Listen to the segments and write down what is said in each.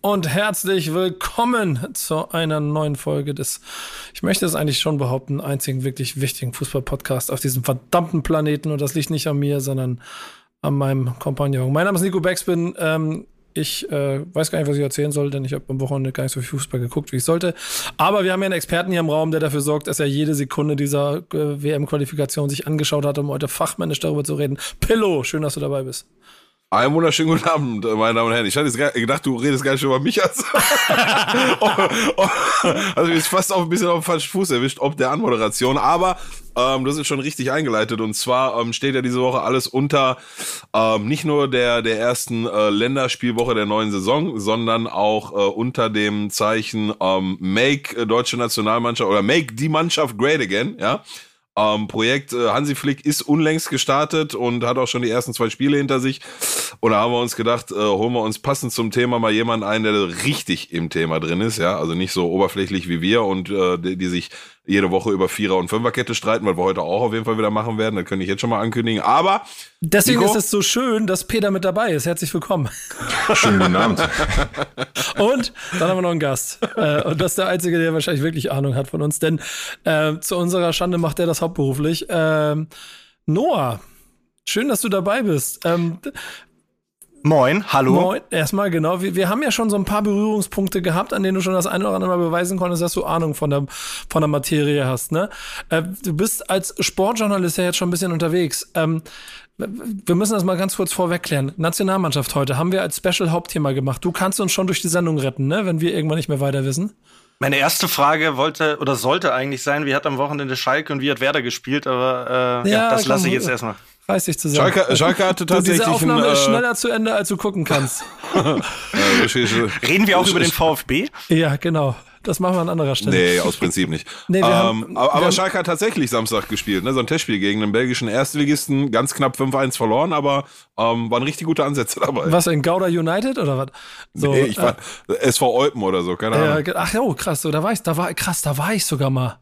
und herzlich willkommen zu einer neuen Folge des, ich möchte es eigentlich schon behaupten, einzigen wirklich wichtigen Fußball-Podcast auf diesem verdammten Planeten. Und das liegt nicht an mir, sondern an meinem Kompagnon. Mein Name ist Nico Beckspin. Ähm, ich äh, weiß gar nicht, was ich erzählen soll, denn ich habe am Wochenende gar nicht so viel Fußball geguckt, wie ich sollte. Aber wir haben ja einen Experten hier im Raum, der dafür sorgt, dass er jede Sekunde dieser äh, WM-Qualifikation sich angeschaut hat, um heute fachmännisch darüber zu reden. Pillow, schön, dass du dabei bist. Einen wunderschönen guten Abend, meine Damen und Herren. Ich hatte jetzt gedacht, du redest gar nicht über mich. Also, oh, oh, also ist fast auch ein bisschen auf den falschen Fuß erwischt, ob der Anmoderation. Aber ähm, das ist schon richtig eingeleitet. Und zwar ähm, steht ja diese Woche alles unter ähm, nicht nur der, der ersten äh, Länderspielwoche der neuen Saison, sondern auch äh, unter dem Zeichen ähm, Make Deutsche Nationalmannschaft oder Make die Mannschaft Great Again. Ja. Ähm, Projekt äh, Hansi Flick ist unlängst gestartet und hat auch schon die ersten zwei Spiele hinter sich. Und da haben wir uns gedacht, äh, holen wir uns passend zum Thema mal jemanden ein, der richtig im Thema drin ist, ja, also nicht so oberflächlich wie wir und äh, die, die sich jede Woche über Vierer- und Fünferkette streiten, weil wir heute auch auf jeden Fall wieder machen werden. Das könnte ich jetzt schon mal ankündigen. Aber deswegen Nico? ist es so schön, dass Peter mit dabei ist. Herzlich willkommen. Schönen guten Abend. und dann haben wir noch einen Gast. Äh, und das ist der Einzige, der wahrscheinlich wirklich Ahnung hat von uns. Denn äh, zu unserer Schande macht er das hauptberuflich. Ähm, Noah, schön, dass du dabei bist. Ähm, Moin, hallo. Moin, erstmal genau. Wir, wir haben ja schon so ein paar Berührungspunkte gehabt, an denen du schon das eine oder andere Mal beweisen konntest, dass du Ahnung von der, von der Materie hast. Ne? Äh, du bist als Sportjournalist ja jetzt schon ein bisschen unterwegs. Ähm, wir müssen das mal ganz kurz vorwegklären. Nationalmannschaft heute haben wir als Special Hauptthema gemacht. Du kannst uns schon durch die Sendung retten, ne? wenn wir irgendwann nicht mehr weiter wissen. Meine erste Frage wollte oder sollte eigentlich sein, wie hat am Wochenende Schalke und wie hat Werder gespielt, aber äh, ja, ja, das lasse ich jetzt erstmal weiß ich zu sagen. Schalke, Schalke hatte tatsächlich. diese Aufnahme ein, äh, ist schneller zu Ende, als du gucken kannst. Reden wir auch über den VfB? Ja, genau. Das machen wir an anderer Stelle. Nee, aus Prinzip nicht. nee, ähm, haben, aber, aber Schalke hat tatsächlich Samstag gespielt, ne? so ein Testspiel gegen einen belgischen Erstligisten, ganz knapp 5-1 verloren, aber ähm, waren richtig gute Ansätze dabei. Was, in Gouda United oder was? So, nee, ich war äh, SV Eupen oder so, keine Ahnung. Äh, ach jo, krass, so, da war ich, da war, krass, da war ich sogar mal.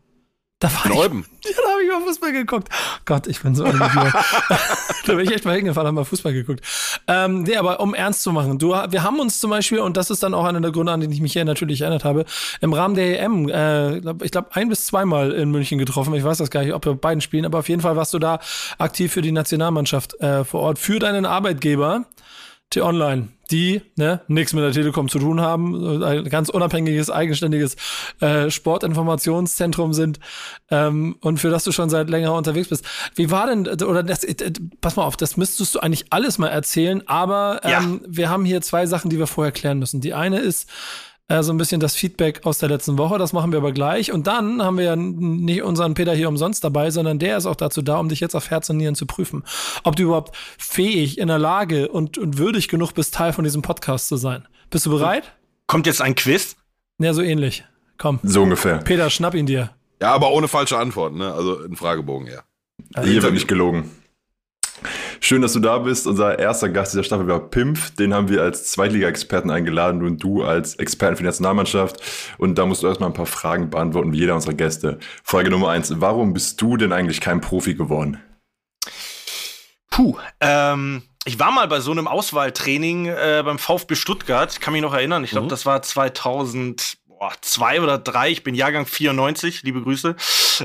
Da war in ich? Ja, da habe ich mal Fußball geguckt. Gott, ich bin so ein da bin ich echt mal hingefahren, habe mal Fußball geguckt. Ähm, nee, aber um ernst zu machen, du, wir haben uns zum Beispiel, und das ist dann auch einer der Gründe, an den ich mich hier natürlich erinnert habe, im Rahmen der EM, äh, ich glaube, ein bis zweimal in München getroffen. Ich weiß das gar nicht, ob wir beiden spielen, aber auf jeden Fall warst du da aktiv für die Nationalmannschaft äh, vor Ort, für deinen Arbeitgeber. T-Online, die ne, nichts mit der Telekom zu tun haben, ein ganz unabhängiges, eigenständiges äh, Sportinformationszentrum sind ähm, und für das du schon seit längerer unterwegs bist. Wie war denn, oder das, äh, pass mal auf, das müsstest du eigentlich alles mal erzählen, aber ähm, ja. wir haben hier zwei Sachen, die wir vorher klären müssen. Die eine ist, äh, so ein bisschen das Feedback aus der letzten Woche. Das machen wir aber gleich. Und dann haben wir ja nicht unseren Peter hier umsonst dabei, sondern der ist auch dazu da, um dich jetzt auf Herz und Nieren zu prüfen. Ob du überhaupt fähig, in der Lage und, und würdig genug bist, Teil von diesem Podcast zu sein. Bist du bereit? Kommt jetzt ein Quiz? Ja, so ähnlich. Komm. So ungefähr. Peter, schnapp ihn dir. Ja, aber ohne falsche Antworten, ne? Also ein Fragebogen, ja. Hier wird nicht gelogen. Schön, dass du da bist. Unser erster Gast dieser Staffel war Pimpf. Den haben wir als Zweitliga-Experten eingeladen und du als Experten für die Nationalmannschaft. Und da musst du erstmal ein paar Fragen beantworten, wie jeder unserer Gäste. Frage Nummer eins. Warum bist du denn eigentlich kein Profi geworden? Puh, ähm, ich war mal bei so einem Auswahltraining äh, beim VfB Stuttgart, kann mich noch erinnern. Ich glaube, mhm. das war 2000, boah, zwei oder drei, ich bin Jahrgang 94, liebe Grüße.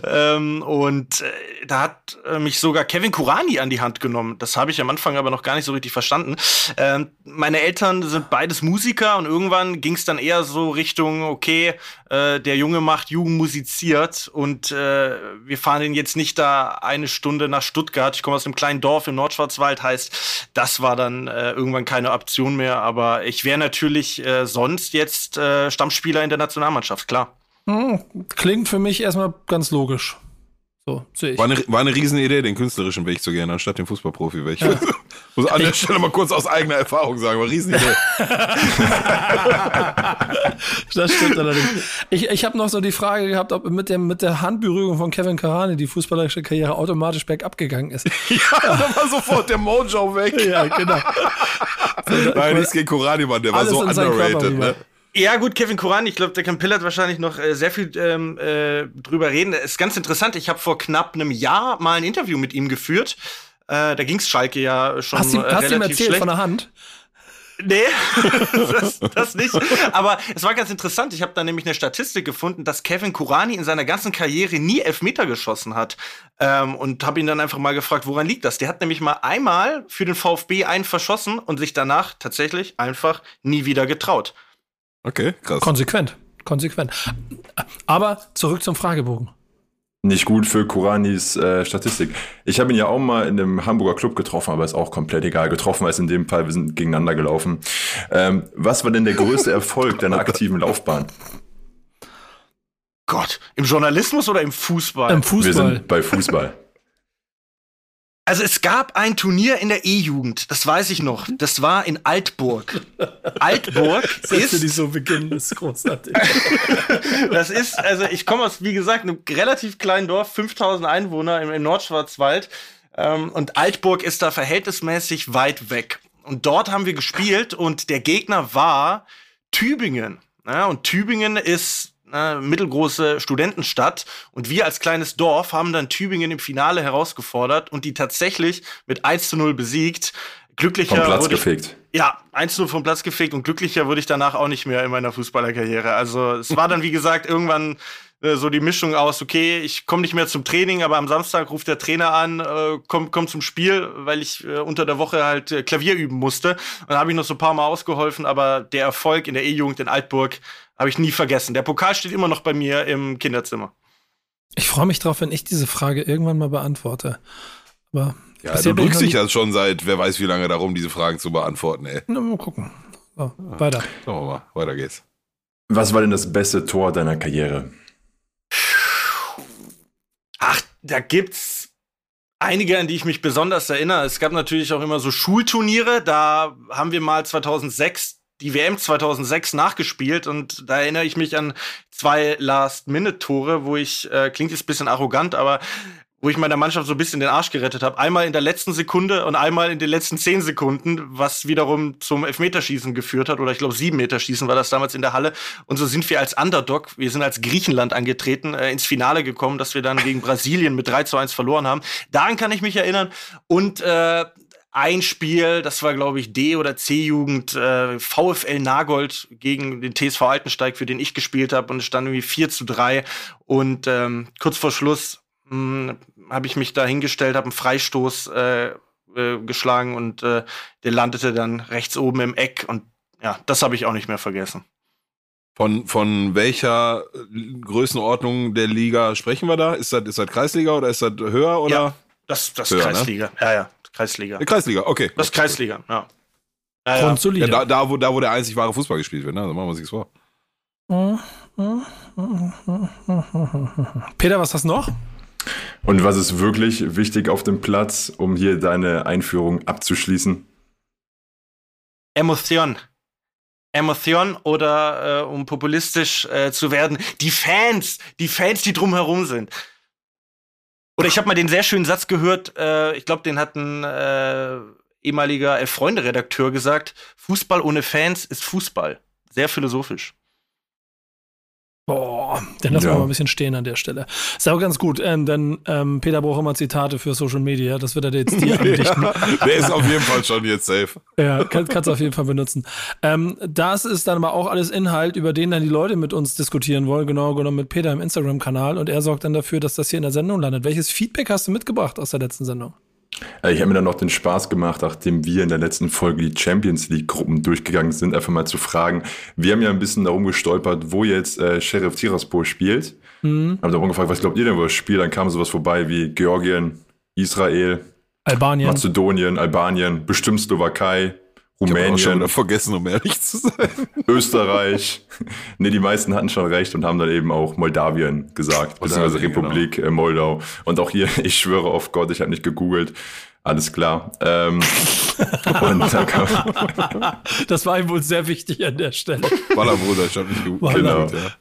Ähm, und äh, da hat äh, mich sogar Kevin Kurani an die Hand genommen. Das habe ich am Anfang aber noch gar nicht so richtig verstanden. Ähm, meine Eltern sind beides Musiker und irgendwann ging es dann eher so Richtung, okay, äh, der Junge macht Jugend musiziert und äh, wir fahren ihn jetzt nicht da eine Stunde nach Stuttgart. Ich komme aus einem kleinen Dorf im Nordschwarzwald, heißt, das war dann äh, irgendwann keine Option mehr. Aber ich wäre natürlich äh, sonst jetzt Stammspieler in der Nationalmannschaft, klar. Hm, klingt für mich erstmal ganz logisch. So sehe ich. War eine, war eine Riesenidee, den künstlerischen Weg zu gehen, anstatt den Fußballprofi-Weg. Ja. Muss an der Stelle mal kurz aus eigener Erfahrung sagen, war eine Riesenidee. das stimmt allerdings. Ich, ich habe noch so die Frage gehabt, ob mit, dem, mit der Handberührung von Kevin Karani die fußballerische Karriere automatisch bergab gegangen ist. ja, da war sofort der Mojo weg. ja, genau. So, Nein, nichts gegen Korani, Mann, der war so underrated. Ne? Ja, gut, Kevin Kuran, ich glaube, der kann Pillard wahrscheinlich noch äh, sehr viel ähm, äh, drüber reden. Ist ganz interessant. Ich habe vor knapp einem Jahr mal ein Interview mit ihm geführt. Äh, da ging's Schalke ja schon. Hast du äh, hast ihm erzählt schlecht. von der Hand? Nee, das, das nicht. Aber es war ganz interessant. Ich habe da nämlich eine Statistik gefunden, dass Kevin Kurani in seiner ganzen Karriere nie Elfmeter geschossen hat. Ähm, und habe ihn dann einfach mal gefragt, woran liegt das? Der hat nämlich mal einmal für den VfB einen verschossen und sich danach tatsächlich einfach nie wieder getraut. Okay, krass. Konsequent. Konsequent. Aber zurück zum Fragebogen. Nicht gut für Kuranis äh, Statistik. Ich habe ihn ja auch mal in einem Hamburger Club getroffen, aber ist auch komplett egal. Getroffen heißt in dem Fall, wir sind gegeneinander gelaufen. Ähm, was war denn der größte Erfolg deiner aktiven Laufbahn? Gott, im Journalismus oder im Fußball? Im Fußball. Wir sind bei Fußball. Also es gab ein Turnier in der E-Jugend, das weiß ich noch. Das war in Altburg. Altburg Sätze, ist die so beginnen, ist großartig. Das ist, also ich komme aus, wie gesagt, einem relativ kleinen Dorf, 5000 Einwohner im, im Nordschwarzwald. Ähm, und Altburg ist da verhältnismäßig weit weg. Und dort haben wir gespielt und der Gegner war Tübingen. Ja, und Tübingen ist eine mittelgroße Studentenstadt. Und wir als kleines Dorf haben dann Tübingen im Finale herausgefordert und die tatsächlich mit 1 zu 0 besiegt. Glücklicher Vom Platz wurde ich- gefegt. ja, 1-0 vom Platz gefegt und glücklicher wurde ich danach auch nicht mehr in meiner Fußballerkarriere. Also es war dann, wie gesagt, irgendwann äh, so die Mischung aus, okay, ich komme nicht mehr zum Training, aber am Samstag ruft der Trainer an, äh, komm, komm zum Spiel, weil ich äh, unter der Woche halt äh, Klavier üben musste. Und da habe ich noch so ein paar Mal ausgeholfen, aber der Erfolg in der E-Jugend in Altburg habe ich nie vergessen. Der Pokal steht immer noch bei mir im Kinderzimmer. Ich freue mich drauf, wenn ich diese Frage irgendwann mal beantworte. Aber Ja, du drückst dich ja schon seit, wer weiß wie lange darum, diese Fragen zu beantworten, ey. Na, mal gucken. So, weiter. Schauen wir mal, weiter geht's. Was war denn das beste Tor deiner Karriere? Ach, da gibt's einige, an die ich mich besonders erinnere. Es gab natürlich auch immer so Schulturniere. Da haben wir mal 2006 die WM 2006 nachgespielt und da erinnere ich mich an zwei Last-Minute-Tore, wo ich, äh, klingt jetzt ein bisschen arrogant, aber wo ich meiner Mannschaft so ein bisschen den Arsch gerettet habe. Einmal in der letzten Sekunde und einmal in den letzten zehn Sekunden, was wiederum zum Elfmeterschießen geführt hat. Oder ich glaube, sieben Meterschießen war das damals in der Halle. Und so sind wir als Underdog, wir sind als Griechenland angetreten, äh, ins Finale gekommen, dass wir dann gegen Brasilien mit 3 zu 1 verloren haben. Daran kann ich mich erinnern. Und äh, ein Spiel, das war, glaube ich, D- oder C-Jugend, äh, VfL Nagold gegen den TSV Altensteig, für den ich gespielt habe. Und es stand irgendwie 4 zu 3. Und ähm, kurz vor Schluss habe ich mich da hingestellt, habe einen Freistoß äh, äh, geschlagen und äh, der landete dann rechts oben im Eck. Und ja, das habe ich auch nicht mehr vergessen. Von, von welcher äh, Größenordnung der Liga sprechen wir da? Ist das, ist das Kreisliga oder ist das höher oder? Ja. Das, das Höher, ne? Kreisliga. Ja, ja, Kreisliga. Eine Kreisliga, okay. Das ist Kreisliga, ja. Ja, ja. Ja, da, da, wo, da, wo der einzig wahre Fußball gespielt wird, ne? Da machen wir uns nichts vor. Peter, was hast du noch? Und was ist wirklich wichtig auf dem Platz, um hier deine Einführung abzuschließen? Emotion. Emotion oder äh, um populistisch äh, zu werden, die Fans, die Fans, die drumherum sind. Oder ich habe mal den sehr schönen Satz gehört, äh, ich glaube, den hat ein äh, ehemaliger Elf-Freunde-Redakteur gesagt, Fußball ohne Fans ist Fußball. Sehr philosophisch. Boah, den lassen Ja. wir mal ein bisschen stehen an der Stelle. Ist auch ganz gut, ähm, denn ähm, Peter braucht immer Zitate für Social Media. Das wird er dir jetzt dir andichten. Der ist auf jeden Fall schon jetzt safe. Ja, kann, kannst du auf jeden Fall benutzen. Ähm, das ist dann aber auch alles Inhalt, über den dann die Leute mit uns diskutieren wollen, genau genommen mit Peter im Instagram-Kanal. Und er sorgt dann dafür, dass das hier in der Sendung landet. Welches Feedback hast du mitgebracht aus der letzten Sendung? Äh, Ich habe mir dann noch den Spaß gemacht, nachdem wir in der letzten Folge die Champions League-Gruppen durchgegangen sind, einfach mal zu fragen. Wir haben ja ein bisschen darum gestolpert, wo jetzt äh, Sheriff Tiraspol spielt. Mhm. Haben darum gefragt, was glaubt ihr denn, wo er spielt? Dann kam sowas vorbei wie Georgien, Israel, Albanien. Mazedonien, Albanien, bestimmt Slowakei, Rumänien. Ich schon vergessen, um ehrlich zu sein. Österreich. nee, die meisten hatten schon recht und haben dann eben auch Moldawien gesagt, beziehungsweise genau. Republik genau. Moldau. Und auch hier, ich schwöre auf Gott, ich habe nicht gegoogelt. Alles klar. Ähm, das war ihm wohl sehr wichtig an der Stelle. Wallerbruder, ich habe nicht gegoogelt. Genau. Ja.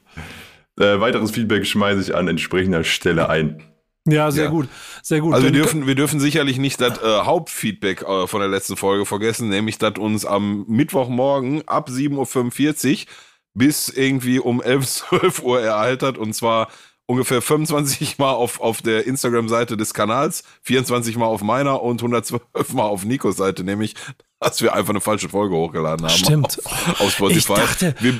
Äh, weiteres Feedback schmeiße ich an entsprechender Stelle ein. Ja, sehr ja. gut, sehr gut. Also wir dürfen, wir dürfen sicherlich nicht das äh, Hauptfeedback äh, von der letzten Folge vergessen, nämlich dass uns am Mittwochmorgen ab 7.45 Uhr bis irgendwie um 11, 12 Uhr ereilt hat und zwar ungefähr 25 Mal auf, auf der Instagram-Seite des Kanals, 24 Mal auf meiner und 112 Mal auf Nikos Seite, nämlich dass wir einfach eine falsche Folge hochgeladen haben. Stimmt. Auf, auf Spotify. Ich dachte, wir,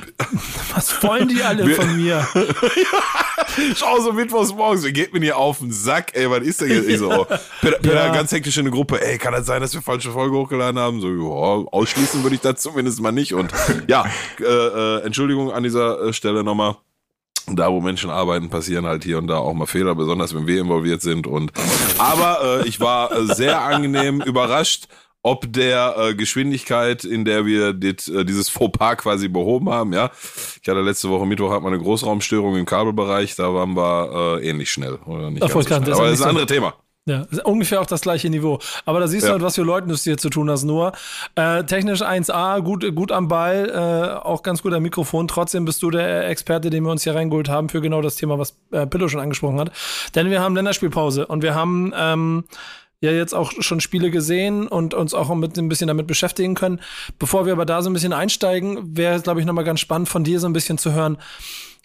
was wollen die alle wir, von mir? Schau so mittwochs morgens, ihr geht mir hier auf den Sack, ey, was ist denn jetzt? Ich so, oh, Peter, Peter ja. ganz hektisch in der Gruppe, ey, kann das sein, dass wir falsche Folge hochgeladen haben? So, ja, ausschließen würde ich das zumindest mal nicht. Und ja, äh, äh, Entschuldigung an dieser äh, Stelle nochmal da wo Menschen arbeiten, passieren halt hier und da auch mal Fehler, besonders wenn wir involviert sind. Und aber äh, ich war äh, sehr angenehm überrascht ob der äh, Geschwindigkeit, in der wir dit, äh, dieses Fauxpas quasi behoben haben. Ja, ich hatte letzte Woche Mittwoch hat man eine Großraumstörung im Kabelbereich, da waren wir äh, ähnlich schnell oder nicht. Ach, ganz so schnell. Aber das ist ein anderes Thema. Ja, ungefähr auch das gleiche Niveau. Aber da siehst ja. du halt, was für Leuten du es hier zu tun hast, Noah. Äh, technisch 1A, gut, gut am Ball, äh, auch ganz gut am Mikrofon. Trotzdem bist du der Experte, den wir uns hier reingeholt haben für genau das Thema, was äh, Pillow schon angesprochen hat. Denn wir haben Länderspielpause und wir haben ähm, ja jetzt auch schon Spiele gesehen und uns auch mit ein bisschen damit beschäftigen können. Bevor wir aber da so ein bisschen einsteigen, wäre es, glaube ich, nochmal ganz spannend von dir so ein bisschen zu hören.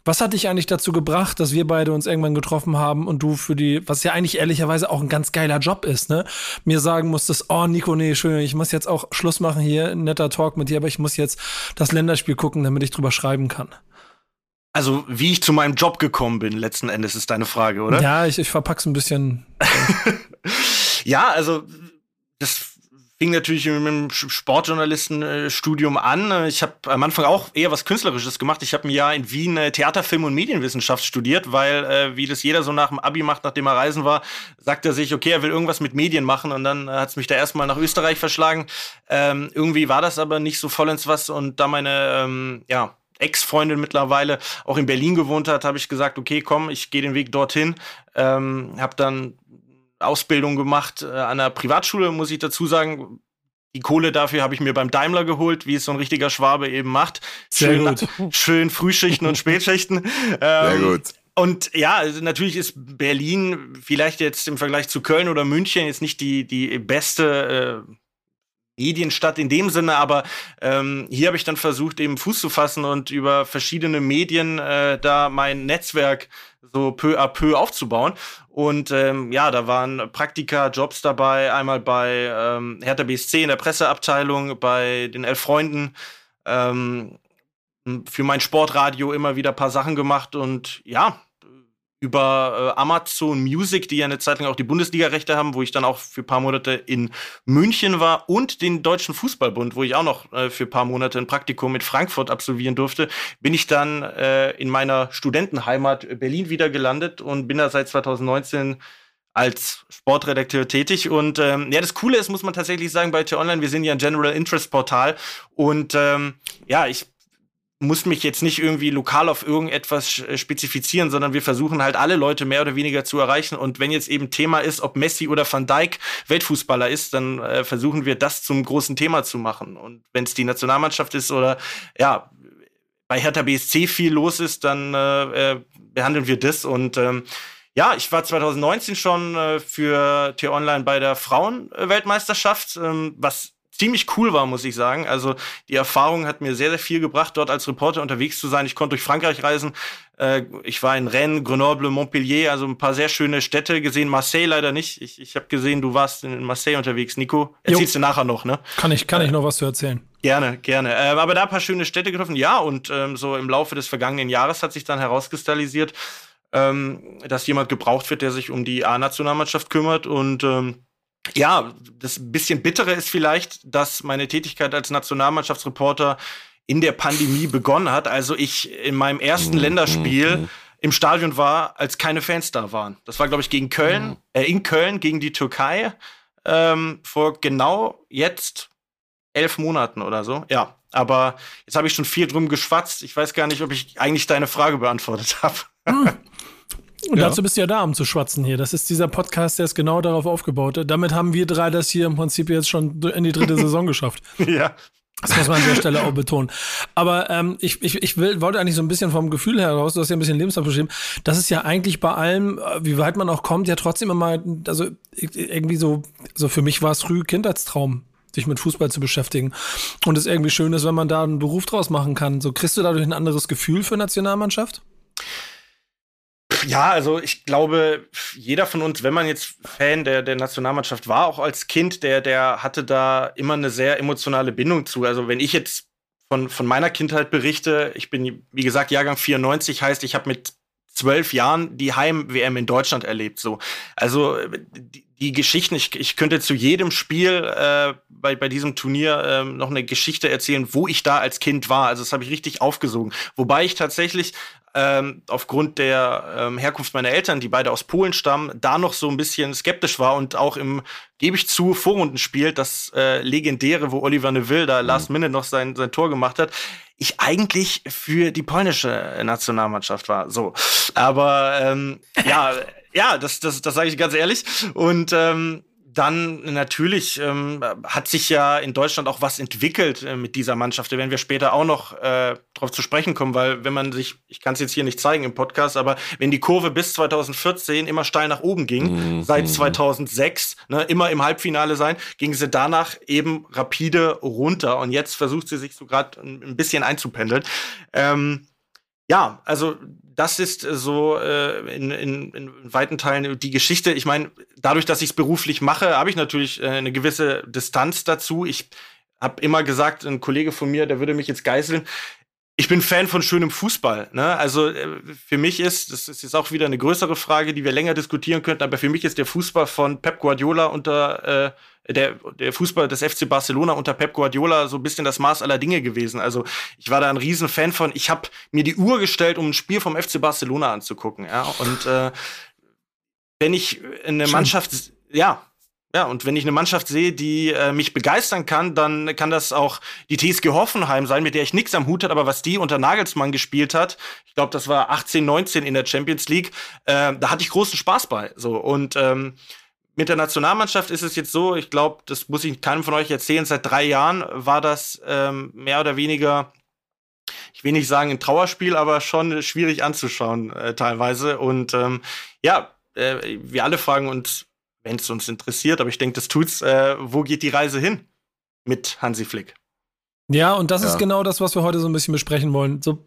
Was hat dich eigentlich dazu gebracht, dass wir beide uns irgendwann getroffen haben und du für die, was ja eigentlich ehrlicherweise auch ein ganz geiler Job ist, ne? Mir sagen musstest, oh Nico, nee, schön, ich muss jetzt auch Schluss machen hier, netter Talk mit dir, aber ich muss jetzt das Länderspiel gucken, damit ich drüber schreiben kann. Also, wie ich zu meinem Job gekommen bin, letzten Endes ist deine Frage, oder? Ja, ich, ich verpack's ein bisschen. Ja, also das fing natürlich mit dem Sportjournalistenstudium an. Ich habe am Anfang auch eher was Künstlerisches gemacht. Ich habe ein Jahr in Wien äh, Theater, Film und Medienwissenschaft studiert, weil, äh, wie das jeder so nach dem Abi macht, nachdem er reisen war, sagt er sich, okay, er will irgendwas mit Medien machen. Und dann äh, hat es mich da erstmal nach Österreich verschlagen. Ähm, irgendwie war das aber nicht so vollends was. Und da meine, ähm, ja, Ex-Freundin mittlerweile auch in Berlin gewohnt hat, habe ich gesagt, okay, komm, ich gehe den Weg dorthin. Ähm, habe dann Ausbildung gemacht äh, an einer Privatschule, muss ich dazu sagen. Die Kohle dafür habe ich mir beim Daimler geholt, wie es so ein richtiger Schwabe eben macht. Schön, Sehr gut. schön Frühschichten und Spätschichten. Ähm, Sehr gut. Und ja, also natürlich ist Berlin vielleicht jetzt im Vergleich zu Köln oder München jetzt nicht die, die beste äh, Medienstadt in dem Sinne, aber ähm, hier habe ich dann versucht, eben Fuß zu fassen und über verschiedene Medien äh, da mein Netzwerk so peu à peu aufzubauen. Und ähm, ja, da waren Praktika, Jobs dabei, einmal bei ähm, Hertha BSC in der Presseabteilung, bei den Elf Freunden, ähm, für mein Sportradio immer wieder paar Sachen gemacht und ja, über äh, Amazon Music, die ja eine Zeit lang auch die Bundesliga-Rechte haben, wo ich dann auch für paar Monate in München war und den Deutschen Fußballbund, wo ich auch noch äh, für paar Monate ein Praktikum mit Frankfurt absolvieren durfte, bin ich dann äh, in meiner Studentenheimat Berlin wieder gelandet und bin da seit 2019 als Sportredakteur tätig. Und ähm, ja, das Coole ist, muss man tatsächlich sagen, bei T-Online, wir sind ja ein General Interest Portal. Und ähm, ja, ich muss mich jetzt nicht irgendwie lokal auf irgendetwas äh, spezifizieren, sondern wir versuchen halt alle Leute mehr oder weniger zu erreichen. Und wenn jetzt eben Thema ist, ob Messi oder Van Dijk Weltfußballer ist, dann äh, versuchen wir das zum großen Thema zu machen. Und wenn es die Nationalmannschaft ist oder ja, bei Hertha BSC viel los ist, dann äh, äh, behandeln wir das. Und ähm, ja, ich war 2019 schon äh, für T-Online bei der Frauenweltmeisterschaft, ähm, was ziemlich cool war, muss ich sagen. Also die Erfahrung hat mir sehr, sehr viel gebracht, dort als Reporter unterwegs zu sein. Ich konnte durch Frankreich reisen. Äh, ich war in Rennes, Grenoble, Montpellier, also ein paar sehr schöne Städte gesehen. Marseille leider nicht. Ich, ich habe gesehen, du warst in Marseille unterwegs, Nico. Erzählst jo. du nachher noch, ne? Kann ich, kann ich noch was zu erzählen? Gerne, gerne. Äh, aber da ein paar schöne Städte getroffen. Ja, und ähm, so im Laufe des vergangenen Jahres hat sich dann herauskristallisiert, ähm, dass jemand gebraucht wird, der sich um die A-Nationalmannschaft kümmert und ähm, ja, das bisschen bittere ist vielleicht, dass meine Tätigkeit als Nationalmannschaftsreporter in der Pandemie begonnen hat. Also ich in meinem ersten mhm. Länderspiel mhm. im Stadion war, als keine Fans da waren. Das war, glaube ich, gegen Köln, mhm. äh, in Köln gegen die Türkei ähm, vor genau jetzt elf Monaten oder so. Ja, aber jetzt habe ich schon viel drum geschwatzt. Ich weiß gar nicht, ob ich eigentlich deine Frage beantwortet habe. Hm. Und ja. dazu bist du ja da, um zu schwatzen hier. Das ist dieser Podcast, der ist genau darauf aufgebaut. Damit haben wir drei das hier im Prinzip jetzt schon in die dritte Saison geschafft. Ja. Das muss man an der Stelle auch betonen. Aber ähm, ich, ich, ich will, wollte eigentlich so ein bisschen vom Gefühl heraus, du hast ja ein bisschen Lebenslauf beschrieben, das ist ja eigentlich bei allem, äh, wie weit man auch kommt, ja trotzdem immer, also irgendwie so, so für mich war es früh Kindheitstraum, sich mit Fußball zu beschäftigen. Und es irgendwie schön ist, wenn man da einen Beruf draus machen kann. So kriegst du dadurch ein anderes Gefühl für Nationalmannschaft? Ja, also ich glaube, jeder von uns, wenn man jetzt Fan der, der Nationalmannschaft war, auch als Kind, der, der hatte da immer eine sehr emotionale Bindung zu. Also wenn ich jetzt von, von meiner Kindheit berichte, ich bin, wie gesagt, Jahrgang 94, heißt, ich habe mit zwölf Jahren die Heim-WM in Deutschland erlebt. So. Also die, die Geschichten, ich, ich könnte zu jedem Spiel äh, bei, bei diesem Turnier äh, noch eine Geschichte erzählen, wo ich da als Kind war. Also das habe ich richtig aufgesogen. Wobei ich tatsächlich ähm, aufgrund der ähm, Herkunft meiner Eltern, die beide aus Polen stammen, da noch so ein bisschen skeptisch war und auch im, gebe ich zu, Vorrundenspiel, das äh, legendäre, wo Oliver Neville da mhm. last minute noch sein, sein Tor gemacht hat, ich eigentlich für die polnische Nationalmannschaft war. So. Aber ähm, ja, ja, das, das, das sage ich ganz ehrlich. Und ähm, dann natürlich ähm, hat sich ja in Deutschland auch was entwickelt äh, mit dieser Mannschaft. Da werden wir später auch noch äh, drauf zu sprechen kommen, weil wenn man sich, ich kann es jetzt hier nicht zeigen im Podcast, aber wenn die Kurve bis 2014 immer steil nach oben ging, mhm. seit 2006 ne, immer im Halbfinale sein, ging sie danach eben rapide runter und jetzt versucht sie sich so gerade ein bisschen einzupendeln. Ähm, ja, also das ist so äh, in, in, in weiten Teilen die Geschichte. Ich meine, dadurch, dass ich es beruflich mache, habe ich natürlich äh, eine gewisse Distanz dazu. Ich habe immer gesagt, ein Kollege von mir, der würde mich jetzt geißeln. Ich bin Fan von schönem Fußball. Ne? Also äh, für mich ist, das ist jetzt auch wieder eine größere Frage, die wir länger diskutieren könnten, aber für mich ist der Fußball von Pep Guardiola unter äh, der, der Fußball des FC Barcelona unter Pep Guardiola so ein bisschen das Maß aller Dinge gewesen. Also ich war da ein riesen Fan von. Ich habe mir die Uhr gestellt, um ein Spiel vom FC Barcelona anzugucken. Ja? Und äh, wenn ich eine Schön. Mannschaft, ja, ja, und wenn ich eine Mannschaft sehe, die äh, mich begeistern kann, dann kann das auch die TSG Hoffenheim sein, mit der ich nichts am Hut hat, aber was die unter Nagelsmann gespielt hat, ich glaube, das war 18, 19 in der Champions League, äh, da hatte ich großen Spaß bei. So und ähm, mit der Nationalmannschaft ist es jetzt so, ich glaube, das muss ich keinem von euch erzählen, seit drei Jahren war das ähm, mehr oder weniger, ich will nicht sagen ein Trauerspiel, aber schon schwierig anzuschauen äh, teilweise. Und ähm, ja, äh, wir alle fragen uns, wenn es uns interessiert, aber ich denke, das tut's, äh, wo geht die Reise hin mit Hansi Flick? Ja, und das ja. ist genau das, was wir heute so ein bisschen besprechen wollen. So,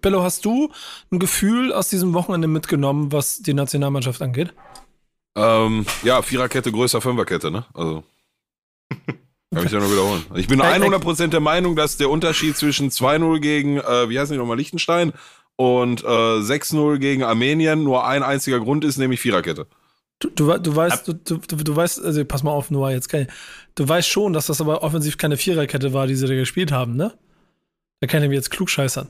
Bello, hast du ein Gefühl aus diesem Wochenende mitgenommen, was die Nationalmannschaft angeht? Ähm, ja, Viererkette größer Fünferkette, ne? Also. Kann ich ja nur wiederholen. Ich bin 100% der Meinung, dass der Unterschied zwischen 2-0 gegen, äh, wie heißt die nochmal, Liechtenstein und äh, 6-0 gegen Armenien nur ein einziger Grund ist, nämlich Viererkette. Du, du, du weißt, du, du, du, weißt, also pass mal auf, Noah, jetzt kann ich, du weißt schon, dass das aber offensiv keine Viererkette war, die sie da gespielt haben, ne? Da kann ich mir jetzt klugscheißern.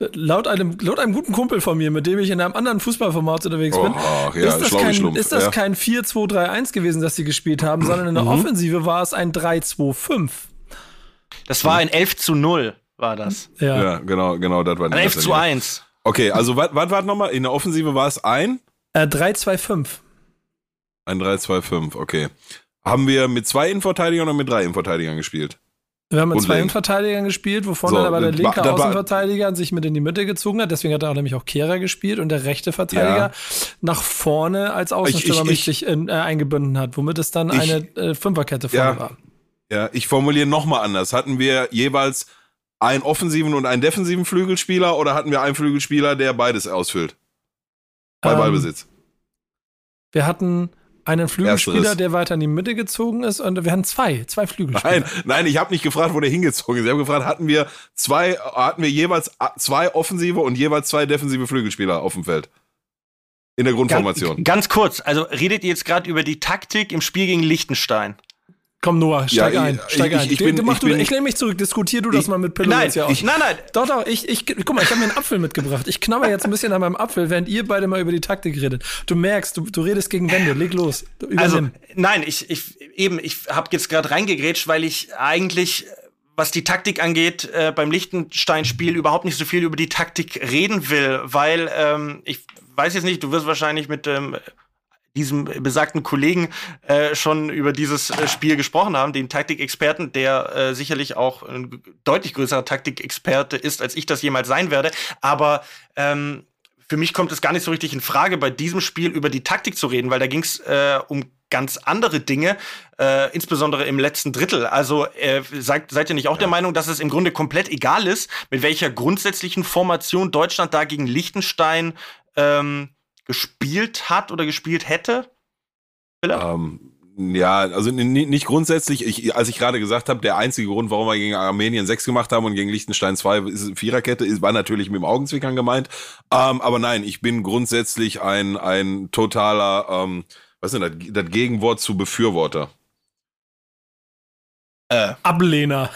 Laut einem, laut einem guten Kumpel von mir, mit dem ich in einem anderen Fußballformat unterwegs bin, oh, ja, ist das, kein, ist das ja. kein 4-2-3-1 gewesen, das sie gespielt haben, sondern in der mhm. Offensive war es ein 3-2-5. Das war ein 11 zu 0, war das. Ja, ja genau, genau, das war ein 11 zu 1. Okay, also was war nochmal? In der Offensive war es ein? Äh, 3-2-5. Ein 3-2-5, okay. Haben wir mit zwei Innenverteidigern oder mit drei Innenverteidigern gespielt? Wir haben mit zwei Innenverteidigern gespielt, wovon so, dann aber der linke Außenverteidiger sich mit in die Mitte gezogen hat. Deswegen hat er auch nämlich auch Kehrer gespielt und der rechte Verteidiger ja. nach vorne als Außenstürmer in, äh, eingebunden hat, womit es dann ich, eine äh, Fünferkette vorne ja, war. Ja, ich formuliere nochmal anders. Hatten wir jeweils einen offensiven und einen defensiven Flügelspieler oder hatten wir einen Flügelspieler, der beides ausfüllt? Bei ähm, Ballbesitz. Wir hatten einen Flügelspieler, der weiter in die Mitte gezogen ist und wir hatten zwei, zwei Flügelspieler. Nein, nein, ich habe nicht gefragt, wo der hingezogen ist. Ich habe gefragt, hatten wir zwei, hatten wir jeweils zwei offensive und jeweils zwei defensive Flügelspieler auf dem Feld? In der Grundformation. Ganz, ganz kurz, also redet ihr jetzt gerade über die Taktik im Spiel gegen Liechtenstein? Komm, Noah, steig Ja, ein. ich- Steig ich- ein. ich Du- bin- ich ich lehne mich zurück, diskutier du das Ich- mal mit Pillow Nein, ich, nein, nein. Doch, doch, ich, ich, guck mal, ich habe mir einen Apfel mitgebracht. Ich knabber jetzt ein bisschen an meinem Apfel, während ihr beide mal über die Taktik redet. Du merkst, du, du redest gegen Wände. Leg los. Also, nein, ich, ich eben, ich habe jetzt gerade reingegrätscht, weil ich eigentlich, was die Taktik angeht, äh, beim Liechtenstein-Spiel überhaupt nicht so viel über die Taktik reden will, weil ähm, ich weiß jetzt nicht, du wirst wahrscheinlich mit ähm, diesem besagten Kollegen äh, schon über dieses äh, Spiel gesprochen haben, den Taktikexperten, der äh, sicherlich auch ein deutlich größerer Taktikexperte ist, als ich das jemals sein werde. Aber ähm, für mich kommt es gar nicht so richtig in Frage, bei diesem Spiel über die Taktik zu reden, weil da ging es äh, um ganz andere Dinge, äh, insbesondere im letzten Drittel. Also äh, seid, seid ihr nicht auch der Meinung, dass es im Grunde komplett egal ist, mit welcher grundsätzlichen Formation Deutschland da gegen Liechtenstein ähm, gespielt hat oder gespielt hätte? Ähm, ja, also nicht grundsätzlich. Ich, als ich gerade gesagt habe, der einzige Grund, warum wir gegen Armenien 6 gemacht haben und gegen Liechtenstein 2 ist Viererkette, ist, war natürlich mit dem Augenzwinkern gemeint. Ähm, aber nein, ich bin grundsätzlich ein, ein totaler, ähm, was ist denn das, das Gegenwort zu Befürworter. Äh, Ablehner.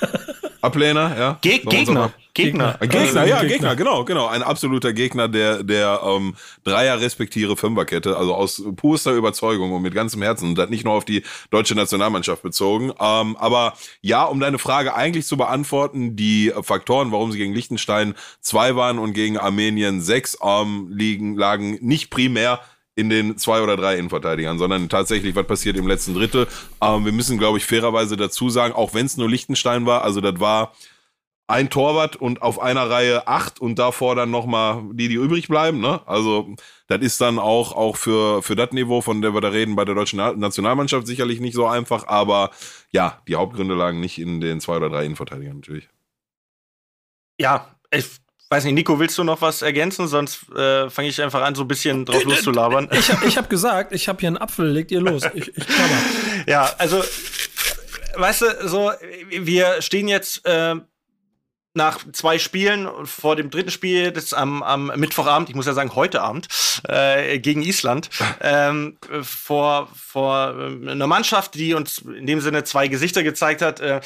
Ablehner, ja? Ge uns Gegner. Gegner. Ein Gegner, Also, ja, Gegner. Gegner. genau, genau. Ein absoluter Gegner der, der ähm, Dreier respektive Fünferkette, also aus purster Überzeugung und mit ganzem Herzen und das nicht nur auf die deutsche Nationalmannschaft bezogen. Ähm, aber ja, um deine Frage eigentlich zu beantworten, die Faktoren, warum sie gegen Liechtenstein zwei waren und gegen Armenien sechs ähm, liegen, lagen nicht primär in den zwei oder drei Innenverteidigern, sondern tatsächlich, was passiert im letzten Drittel. Ähm, wir müssen, glaube ich, fairerweise dazu sagen, auch wenn es nur Liechtenstein war, also das war ein Torwart und auf einer Reihe acht und davor dann nochmal die, die übrig bleiben. Ne? Also das ist dann auch, auch für, für das Niveau, von der wir da reden, bei der deutschen Na- Nationalmannschaft sicherlich nicht so einfach. Aber ja, die Hauptgründe lagen nicht in den zwei oder drei Innenverteidigern natürlich. Ja, ich weiß nicht, Nico, willst du noch was ergänzen? Sonst äh, fange ich einfach an, so ein bisschen drauf loszulabern. Ich habe ich hab gesagt, ich habe hier einen Apfel, legt ihr los. Ich, ich. Ja, also, weißt du, so, wir stehen jetzt äh, nach zwei Spielen vor dem dritten Spiel, das am, am Mittwochabend, ich muss ja sagen heute Abend, äh, gegen Island, ähm, vor, vor ähm, einer Mannschaft, die uns in dem Sinne zwei Gesichter gezeigt hat. Äh,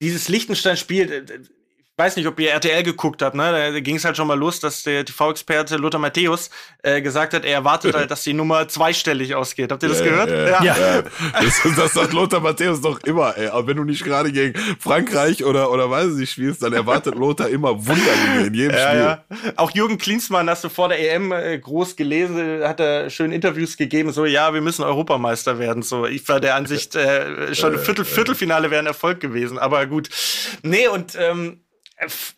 dieses Liechtenstein-Spiel, weiß nicht, ob ihr RTL geguckt habt, ne? Da ging es halt schon mal los, dass der TV-Experte Lothar Matthäus äh, gesagt hat, er erwartet halt, dass die Nummer zweistellig ausgeht. Habt ihr das gehört? Ja, Ja. ja. Das, das sagt Lothar Matthäus doch immer, ey. Aber wenn du nicht gerade gegen Frankreich oder, oder weiß ich nicht spielst, dann erwartet Lothar immer Wunderdinge in jedem Ja, Spiel. ja. Auch Jürgen Klinsmann hast du vor der EM äh, groß gelesen, hat er schön Interviews gegeben, so, ja, wir müssen Europameister werden. So, ich war der Ansicht, äh, schon Viertel, Viertelfinale wäre ein Erfolg gewesen. Aber gut. Nee, und ähm, äh,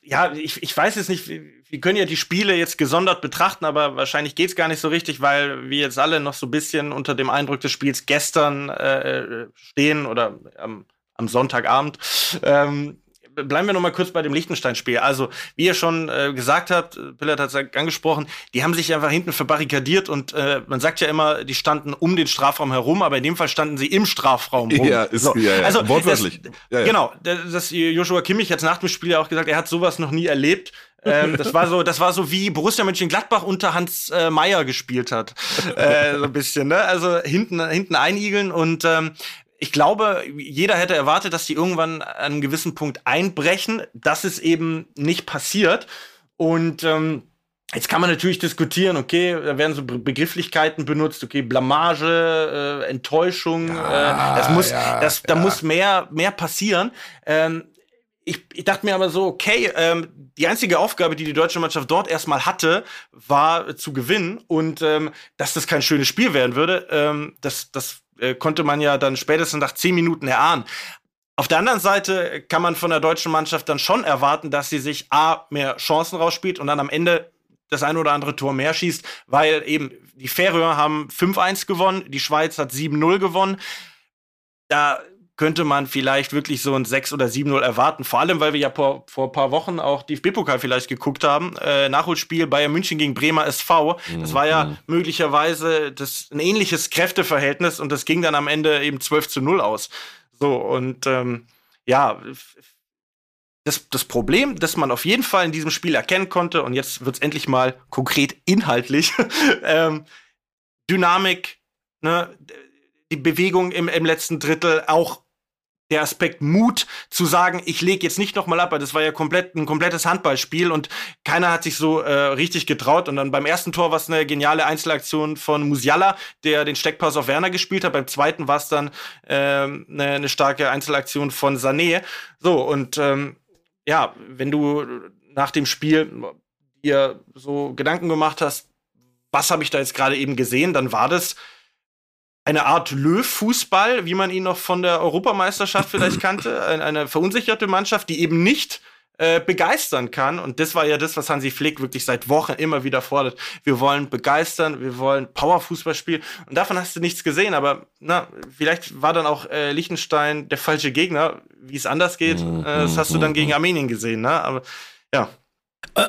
ja, ich, ich weiß jetzt nicht, wir können ja die Spiele jetzt gesondert betrachten, aber wahrscheinlich geht's gar nicht so richtig, weil wir jetzt alle noch so ein bisschen unter dem Eindruck des Spiels gestern äh, stehen oder am, am Sonntagabend. Ähm, bleiben wir noch mal kurz bei dem Liechtenstein-Spiel. Also, wie ihr schon äh, gesagt habt, äh, Pillard hat es angesprochen, die haben sich einfach hinten verbarrikadiert und äh, man sagt ja immer, die standen um den Strafraum herum, aber in dem Fall standen sie im Strafraum rum. Ja, ist- ja, ja, also wortwörtlich. Das, Ja, ja. Genau, das, das Joshua Kimmich hat nach dem Spiel ja auch gesagt, er hat sowas noch nie erlebt. ähm, das war so, das war so wie Borussia Mönchengladbach unter Hans äh, Meyer gespielt hat, äh, so ein bisschen. Ne? Also hinten, hinten einigeln und ähm, ich glaube, jeder hätte erwartet, dass die irgendwann an einem gewissen Punkt einbrechen. Das ist eben nicht passiert. Und ähm, jetzt kann man natürlich diskutieren, okay, da werden so Be- Begrifflichkeiten benutzt, okay, Blamage, äh, Enttäuschung, äh, das muss, ja, das, da ja. muss mehr, mehr passieren. Ähm, ich, ich dachte mir aber so, okay, ähm, die einzige Aufgabe, die die deutsche Mannschaft dort erstmal hatte, war äh, zu gewinnen und ähm, dass das kein schönes Spiel werden würde, ähm, das, das äh, konnte man ja dann spätestens nach zehn Minuten erahnen. Auf der anderen Seite kann man von der deutschen Mannschaft dann schon erwarten, dass sie sich A, mehr Chancen rausspielt und dann am Ende das ein oder andere Tor mehr schießt, weil eben die Färöer haben 5-1 gewonnen, die Schweiz hat 7-0 gewonnen. Da könnte man vielleicht wirklich so ein 6 oder 7-0 erwarten. Vor allem, weil wir ja vor, vor ein paar Wochen auch DFB-Pokal vielleicht geguckt haben. Äh, Nachholspiel Bayern München gegen Bremer SV. Das war ja Mhm. möglicherweise das, ein ähnliches Kräfteverhältnis und das ging dann am Ende eben 12 zu 0 aus. So, und ähm, ja, das, das Problem, das man auf jeden Fall in diesem Spiel erkennen konnte, und jetzt wird's endlich mal konkret inhaltlich, ähm, Dynamik, ne? die Bewegung im, im letzten Drittel, auch der Aspekt Mut zu sagen, ich lege jetzt nicht nochmal ab, weil das war ja komplett ein komplettes Handballspiel und keiner hat sich so äh, richtig getraut. Und dann beim ersten Tor war es eine geniale Einzelaktion von Musiala, der den Steckpass auf Werner gespielt hat. Beim zweiten war es dann ähm, eine, eine starke Einzelaktion von Sané. So, und ähm, ja, wenn du nach dem Spiel dir so Gedanken gemacht hast, was habe ich da jetzt gerade eben gesehen, dann war das eine Art Löw-Fußball, wie man ihn noch von der Europameisterschaft vielleicht kannte. Eine verunsicherte Mannschaft, die eben nicht äh, begeistern kann. Und das war ja das, was Hansi Flick wirklich seit Wochen immer wieder fordert. Wir wollen begeistern, wir wollen Powerfußball spielen. Und davon hast du nichts gesehen. Aber na, vielleicht war dann auch äh, Liechtenstein der falsche Gegner. Wie es anders geht, äh, das hast du dann gegen Armenien gesehen. Ne? Aber ja,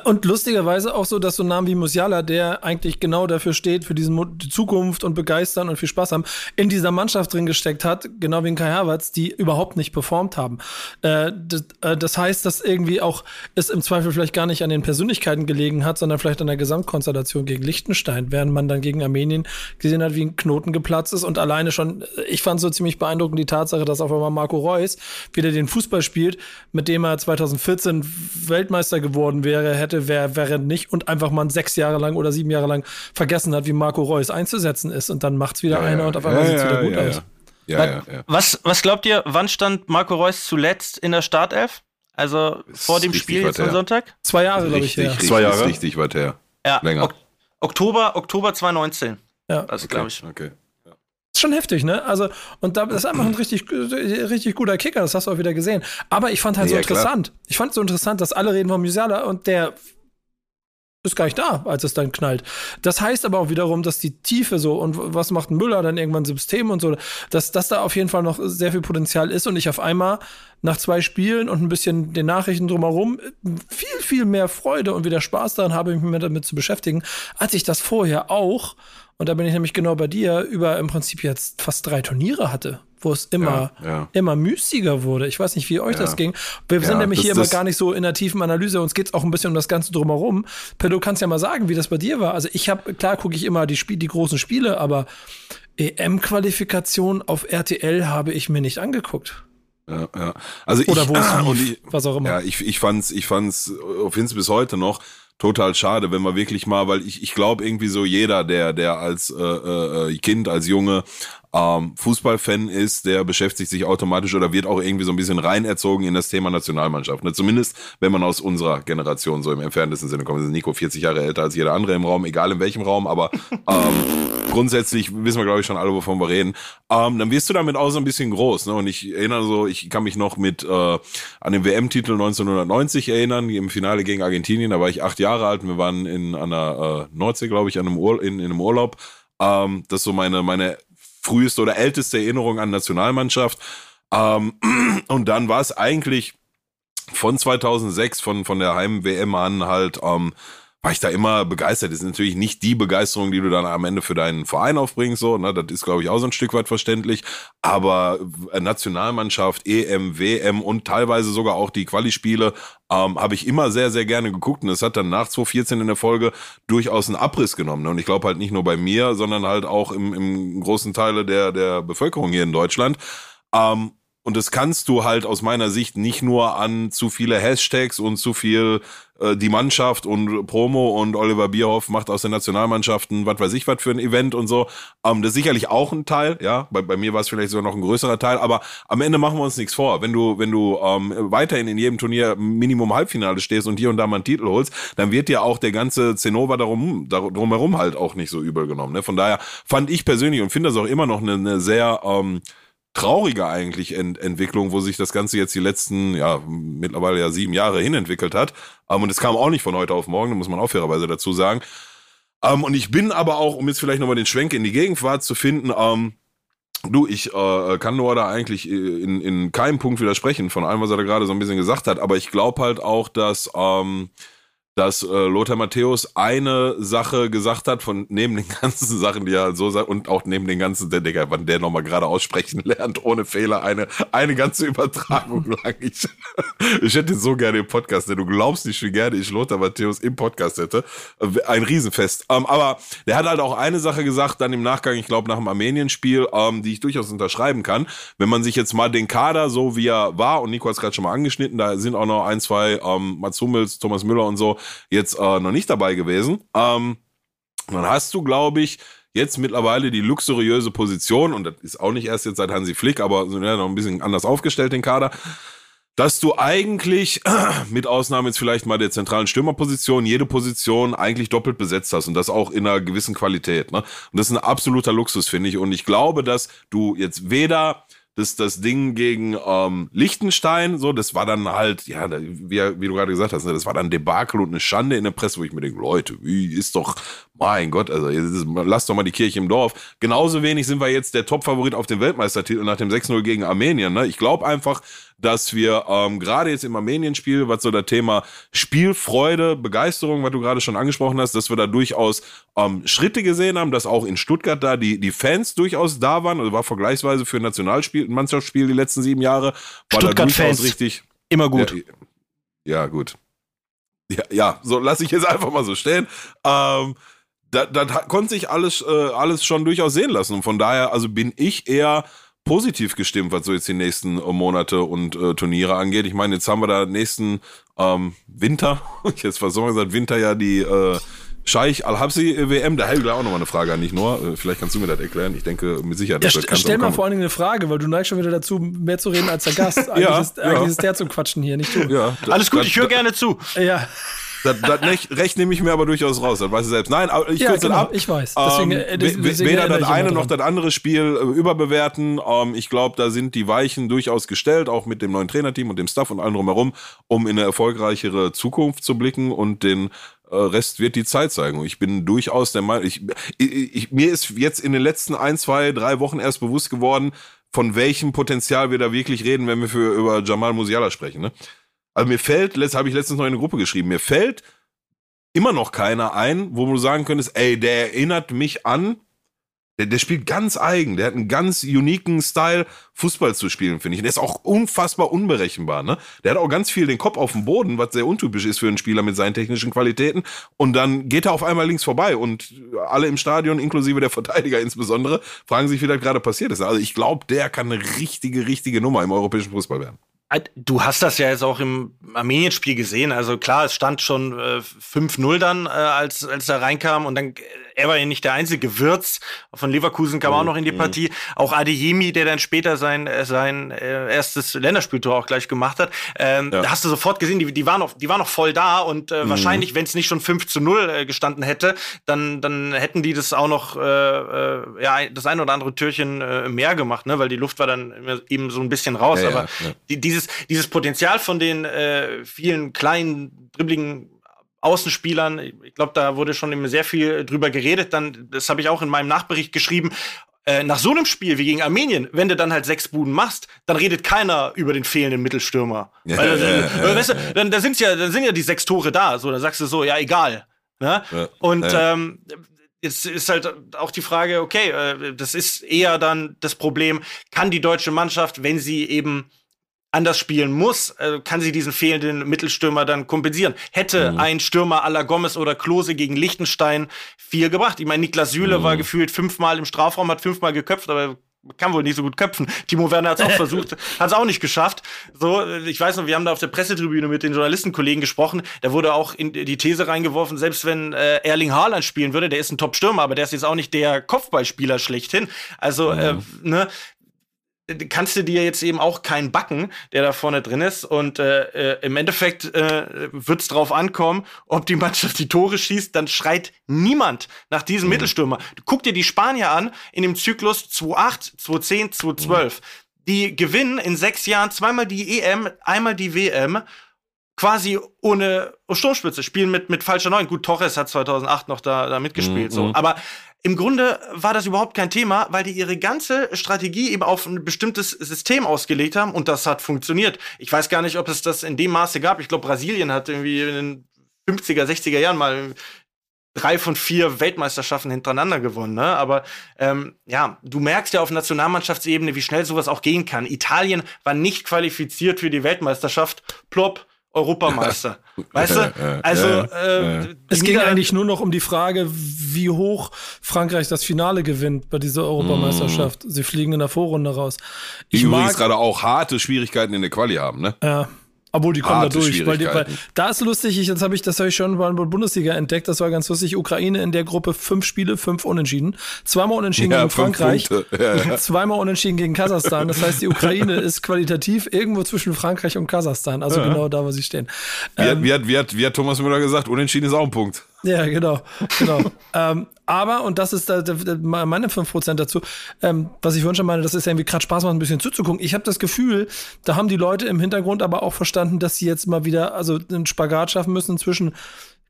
und lustigerweise auch so, dass so Namen wie Musiala, der eigentlich genau dafür steht, für diese Zukunft und begeistern und viel Spaß haben, in dieser Mannschaft drin gesteckt hat, genau wie in Kai Havertz, die überhaupt nicht performt haben. Äh, das, äh, das, heißt, dass irgendwie auch es im Zweifel vielleicht gar nicht an den Persönlichkeiten gelegen hat, sondern vielleicht an der Gesamtkonstellation gegen Liechtenstein, während man dann gegen Armenien gesehen hat, wie ein Knoten geplatzt ist und alleine schon, ich fand so ziemlich beeindruckend die Tatsache, dass auf einmal Marco Reus wieder den Fußball spielt, mit dem er 2014 Weltmeister geworden wäre, hätte, wer, wäre nicht und einfach mal sechs Jahre lang oder sieben Jahre lang vergessen hat, wie Marco Reus einzusetzen ist und dann macht's wieder Ja, einer ja. und auf einmal Ja, sieht's ja, wieder gut ja, aus. Ja, ja, ja. Was, was glaubt ihr, wann stand Marco Reus zuletzt in der Startelf? Also Ist vor dem Spiel jetzt am. Sonntag? Zwei Jahre, glaube ich, Richtig, Zwei Jahre? richtig weit her. Ja, Länger. Ok Oktober, Oktober 2019. Ja. Also, Okay, glaube ich. Okay. Ist schon heftig, ne? Also, und da ist einfach ein richtig, richtig guter Kicker, das hast du auch wieder gesehen. Aber ich fand halt so Ja, klar. interessant. Ich fand so interessant, dass alle reden von Musiala und der ist gar nicht da, als es dann knallt. Das heißt aber auch wiederum, dass die Tiefe so und was macht ein Müller dann irgendwann System und so, dass, dass da auf jeden Fall noch sehr viel Potenzial ist und ich auf einmal nach zwei Spielen und ein bisschen den Nachrichten drumherum viel, viel mehr Freude und wieder Spaß daran habe, mich damit zu beschäftigen, als ich das vorher auch, und da bin ich nämlich genau bei dir, über im Prinzip jetzt fast drei Turniere hatte, wo es immer, Ja, ja. immer müßiger wurde. Ich weiß nicht, wie euch Ja. das ging. Wir sind nämlich das- hier immer das- gar nicht so in der tiefen Analyse. Uns geht's auch ein bisschen um das Ganze drumherum. Per, du kannst ja mal sagen, wie das bei dir war. Also ich habe, klar gucke ich immer die, Spiel, die großen Spiele, aber EM-Qualifikation auf RTL habe ich mir nicht angeguckt. Ja, ja. Also Oder ich, wo es und lief, ich, was auch immer. Ja, ich, ich fand's, ich fand's, äh, find's bis heute noch total schade, wenn man wirklich mal, weil ich, ich glaube irgendwie so jeder, der, der als äh, äh, Kind, als Junge ähm, Fußballfan ist, der beschäftigt sich automatisch oder wird auch irgendwie so ein bisschen reinerzogen in das Thema Nationalmannschaft. Ne? Zumindest, wenn man aus unserer Generation so im entferntesten Sinne kommt. Ist Nico 40 Jahre älter als jeder andere im Raum, egal in welchem Raum, aber ähm, grundsätzlich wissen wir, glaube ich, schon alle, wovon wir reden. Ähm, dann wirst du damit auch so ein bisschen groß. Ne? Und ich erinnere so, ich kann mich noch mit äh, an den WM-Titel 1990 erinnern, im Finale gegen Argentinien. Da war ich acht Jahre alt und wir waren in einer äh, Nordsee, glaube ich, an einem in, in einem Urlaub. Ähm, das ist so meine, meine früheste oder älteste Erinnerung an Nationalmannschaft. Ähm, und dann war es eigentlich von 2006, von, von der Heim-WM an halt, ähm, war ich da immer begeistert. Das ist natürlich nicht die Begeisterung, die du dann am Ende für deinen Verein aufbringst, so, ne, das ist, glaube ich, auch so ein Stück weit verständlich. Aber äh, Nationalmannschaft, EM, WM und teilweise sogar auch die Quali-Spiele ähm, habe ich immer sehr, sehr gerne geguckt. Und es hat dann nach 2014 in der Folge durchaus einen Abriss genommen. Ne? Und ich glaube halt nicht nur bei mir, sondern halt auch im, im großen Teile der, der Bevölkerung hier in Deutschland. Ähm, und das kannst du halt aus meiner Sicht nicht nur an zu viele Hashtags und zu viel äh, die Mannschaft und Promo und Oliver Bierhoff macht aus den Nationalmannschaften was weiß ich was für ein Event und so. Ähm, das ist sicherlich auch ein Teil, ja. Bei, bei mir war es vielleicht sogar noch ein größerer Teil, aber am Ende machen wir uns nichts vor. Wenn du, wenn du ähm, weiterhin in jedem Turnier Minimum Halbfinale stehst und hier und da mal einen Titel holst, dann wird dir auch der ganze Zinnober darum, darum drumherum halt auch nicht so übel genommen. Ne? Von daher fand ich persönlich und finde das auch immer noch eine, eine sehr ähm, traurige eigentlich Ent Entwicklung, wo sich das Ganze jetzt die letzten, ja, mittlerweile ja sieben Jahre hinentwickelt hat. Ähm, und es kam auch nicht von heute auf morgen, muss man auch fairerweise dazu sagen. Ähm, und ich bin aber auch, um jetzt vielleicht nochmal den Schwenk in die Gegenwart zu finden, ähm, du, ich äh, kann nur da eigentlich in, in keinem Punkt widersprechen von allem, was er da gerade so ein bisschen gesagt hat, aber ich glaube halt auch, dass, ähm, dass äh, Lothar Matthäus eine Sache gesagt hat von neben den ganzen Sachen, die er so sagt und auch neben den ganzen, der Digga, wann der nochmal gerade aussprechen lernt, ohne Fehler, eine, eine ganze Übertragung lang. Ich, ich hätte so gerne im Podcast, denn du glaubst nicht, wie gerne ich Lothar Matthäus im Podcast hätte. Ein Riesenfest. Ähm, aber der hat halt auch eine Sache gesagt, dann im Nachgang, ich glaube nach dem Armenien-Spiel, ähm, die ich durchaus unterschreiben kann. Wenn man sich jetzt mal den Kader, so wie er war, und Nico hat es gerade schon mal angeschnitten, da sind auch noch ein, zwei ähm, Mats Hummels, Thomas Müller und so, jetzt äh, noch nicht dabei gewesen. Ähm, dann hast du, glaube ich, jetzt mittlerweile die luxuriöse Position, und das ist auch nicht erst jetzt seit Hansi Flick, aber ja, noch ein bisschen anders aufgestellt, den Kader, dass du eigentlich, mit Ausnahme jetzt vielleicht mal der zentralen Stürmerposition, jede Position eigentlich doppelt besetzt hast und das auch in einer gewissen Qualität. Ne? Und das ist ein absoluter Luxus, finde ich. Und ich glaube, dass du jetzt weder das, das Ding gegen ähm, Liechtenstein, so, das war dann halt, ja, wie, wie du gerade gesagt hast, ne, das war dann Debakel und eine Schande in der Presse, wo ich mir denke, Leute, wie ist doch, mein Gott, also lass doch mal die Kirche im Dorf. Genauso wenig sind wir jetzt der Top-Favorit auf dem Weltmeistertitel nach dem 6-0 gegen Armenien. Ne? Ich glaube einfach, dass wir ähm, gerade jetzt im Armenien-Spiel, was so das Thema Spielfreude, Begeisterung, was du gerade schon angesprochen hast, dass wir da durchaus ähm, Schritte gesehen haben, dass auch in Stuttgart da die, die Fans durchaus da waren, also war vergleichsweise für ein Nationalspiel, Mannschaftsspiel die letzten sieben Jahre, war Stuttgart da durchaus Fans. richtig. Immer gut. Ja, ja gut. Ja, ja, so lasse ich jetzt einfach mal so stehen. Ähm, das, das konnte sich alles, äh, alles schon durchaus sehen lassen. Und von daher, also bin ich eher positiv gestimmt, was so jetzt die nächsten äh, Monate und äh, Turniere angeht. Ich meine, jetzt haben wir da nächsten ähm, Winter, ich jetzt was soll man gesagt, Winter ja die äh, Scheich Al-Habsi WM, da hätte ich auch nochmal eine Frage an dich, Noah. Äh, vielleicht kannst du mir das erklären. Ich denke mit Sicherheit. Ja, st stell mal vor allen Dingen eine Frage, weil du neigst schon wieder dazu, mehr zu reden als der Gast. Eigentlich, ja, ist, ja. eigentlich ist der zu quatschen hier, nicht du. Ja, Alles gut, ich höre gerne zu. Ja. Das, das Recht, Recht nehme ich mir aber durchaus raus, das weißt du selbst. Nein, aber ich Ja, kürze genau, ab. ich weiß. Deswegen, ähm, äh, deswegen we- weder das eine noch das andere Spiel äh, überbewerten. Ähm, ich glaube, da sind die Weichen durchaus gestellt, auch mit dem neuen Trainerteam und dem Staff und allem drumherum, um in eine erfolgreichere Zukunft zu blicken und den äh, Rest wird die Zeit zeigen. Und Ich bin durchaus der Meinung, ich, ich, ich, mir ist jetzt in den letzten ein, zwei, drei Wochen erst bewusst geworden, von welchem Potenzial wir da wirklich reden, wenn wir für, über Jamal Musiala sprechen. Ne? Also mir fällt, habe ich letztens noch in eine Gruppe geschrieben, mir fällt immer noch keiner ein, wo du sagen könntest, ey, der erinnert mich an, der, der spielt ganz eigen, der hat einen ganz uniken Style, Fußball zu spielen, finde ich. Der ist auch unfassbar unberechenbar, ne? Der hat auch ganz viel den Kopf auf dem Boden, was sehr untypisch ist für einen Spieler mit seinen technischen Qualitäten. Und dann geht er auf einmal links vorbei und alle im Stadion, inklusive der Verteidiger insbesondere, fragen sich, wie das gerade passiert ist. Also ich glaube, der kann eine richtige, richtige Nummer im europäischen Fußball werden. Äh, Du hast das ja jetzt auch im Armenien-Spiel gesehen. Also klar, es stand schon äh, 5-0 dann, äh, als, als er reinkam. Und dann, äh, er war ja nicht der einzige Wirtz. Von Leverkusen kam auch noch in die Partie. Auch Adeyemi, der dann später sein, äh, sein äh, erstes Länderspieltor auch gleich gemacht hat. Ähm, Ja. Da hast du sofort gesehen, die, die, waren noch, die waren noch voll da. Und äh, wahrscheinlich, wenn es nicht schon 5 zu 0 äh, gestanden hätte, dann, dann hätten die das auch noch, äh, äh, ja, das ein oder andere Türchen äh, mehr gemacht, ne? weil die Luft war dann eben so ein bisschen raus. Ja, Aber ja. die, dieses, dieses Potenzial von den äh, vielen kleinen, dribbligen Außenspielern, ich glaube, da wurde schon immer sehr viel drüber geredet. Dann, das habe ich auch in meinem Nachbericht geschrieben. Äh, nach so einem Spiel wie gegen Armenien, wenn du dann halt sechs Buden machst, dann redet keiner über den fehlenden Mittelstürmer. Ja, Weil, ja, äh, ja, ja, weißt du, dann, da sind's ja, dann sind ja die sechs Tore da. So, dann sagst du so, ja, egal. Ne? Und ähm, jetzt ist halt auch die Frage, okay, äh, das ist eher dann das Problem, kann die deutsche Mannschaft, wenn sie eben anders spielen muss, äh, kann sie diesen fehlenden Mittelstürmer dann kompensieren. Hätte Mhm. ein Stürmer la Gomez oder Klose gegen Liechtenstein viel gebracht. Ich meine, Niklas Süle Mhm. war gefühlt fünfmal im Strafraum, hat fünfmal geköpft, aber kann wohl nicht so gut köpfen. Timo Werner hat es auch versucht, hat es auch nicht geschafft. So, äh, ich weiß noch, wir haben da auf der Pressetribüne mit den Journalistenkollegen gesprochen. Da wurde auch in die These reingeworfen, selbst wenn äh, Erling Haaland spielen würde, der ist ein Top-Stürmer, aber der ist jetzt auch nicht der Kopfballspieler schlechthin. Also, äh, ne, kannst du dir jetzt eben auch keinen backen, der da vorne drin ist. Und äh, äh, im Endeffekt äh, wird es drauf ankommen, ob die Mannschaft die Tore schießt, dann schreit niemand nach diesem Mittelstürmer. Guck dir die Spanier an in dem Zyklus 2-8, 2-10, 2-12. Die gewinnen in sechs Jahren zweimal die EM, einmal die WM quasi ohne Sturmspitze, spielen mit, mit falscher Neun. Gut, Torres hat 2008 noch da, da mitgespielt, Mhm. so. Aber im Grunde war das überhaupt kein Thema, weil die ihre ganze Strategie eben auf ein bestimmtes System ausgelegt haben und das hat funktioniert. Ich weiß gar nicht, ob es das in dem Maße gab. Ich glaube, Brasilien hat irgendwie in den 50er, 60er Jahren mal drei von vier Weltmeisterschaften hintereinander gewonnen. Ne? Aber ähm, ja, du merkst ja auf Nationalmannschaftsebene, wie schnell sowas auch gehen kann. Italien war nicht qualifiziert für die Weltmeisterschaft. Plopp, Europameister. weißt du? Also äh, es ging eigentlich nur noch um die Frage, wie hoch Frankreich das Finale gewinnt bei dieser Europameisterschaft. Mm. Sie fliegen in der Vorrunde raus. Ich die übrigens gerade auch harte Schwierigkeiten in der Quali haben, ne? Ja. Obwohl, die kommen da durch. Weil, weil da ist lustig, ich, jetzt habe ich, das habe ich schon bei der Bundesliga entdeckt, das war ganz lustig. Ukraine in der Gruppe fünf Spiele, fünf Unentschieden. Zweimal unentschieden ja, gegen Frankreich, ja, zweimal unentschieden gegen Kasachstan. Das heißt, die Ukraine ist qualitativ irgendwo zwischen Frankreich und Kasachstan. Also genau da, wo sie stehen. Wie, ähm, hat, wie, hat, wie, hat, wie hat Thomas Müller gesagt, unentschieden ist auch ein Punkt. Ja, genau. genau. ähm, aber, und das ist da, da, meine 5% dazu, ähm, was ich vorhin schon meine, das ist ja irgendwie gerade Spaß macht, ein bisschen zuzugucken. Ich habe das Gefühl, da haben die Leute im Hintergrund aber auch verstanden, dass sie jetzt mal wieder also einen Spagat schaffen müssen zwischen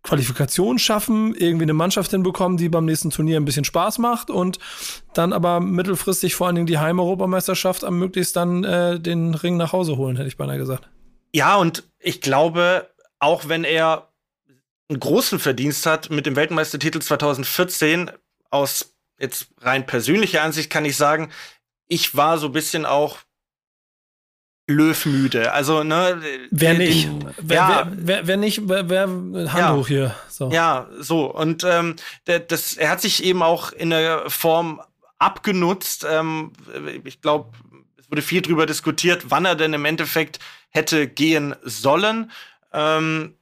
Qualifikation schaffen, irgendwie eine Mannschaft hinbekommen, die beim nächsten Turnier ein bisschen Spaß macht und dann aber mittelfristig vor allen Dingen die Heimeuropameisterschaft am möglichst dann äh, den Ring nach Hause holen, hätte ich beinahe gesagt. Ja, und ich glaube, auch wenn er einen großen Verdienst hat mit dem Weltmeistertitel 2014. Aus jetzt rein persönlicher Ansicht kann ich sagen, ich war so ein bisschen auch Löwmüde. Also, ne. Wer nicht? wer, ja, wer, wer, wer, nicht, wer, wer Handbuch ja, hier. So. Ja, so. Und ähm, der, das, er hat sich eben auch in der Form abgenutzt. Ähm, ich glaube, es wurde viel drüber diskutiert, wann er denn im Endeffekt hätte gehen sollen. Ähm,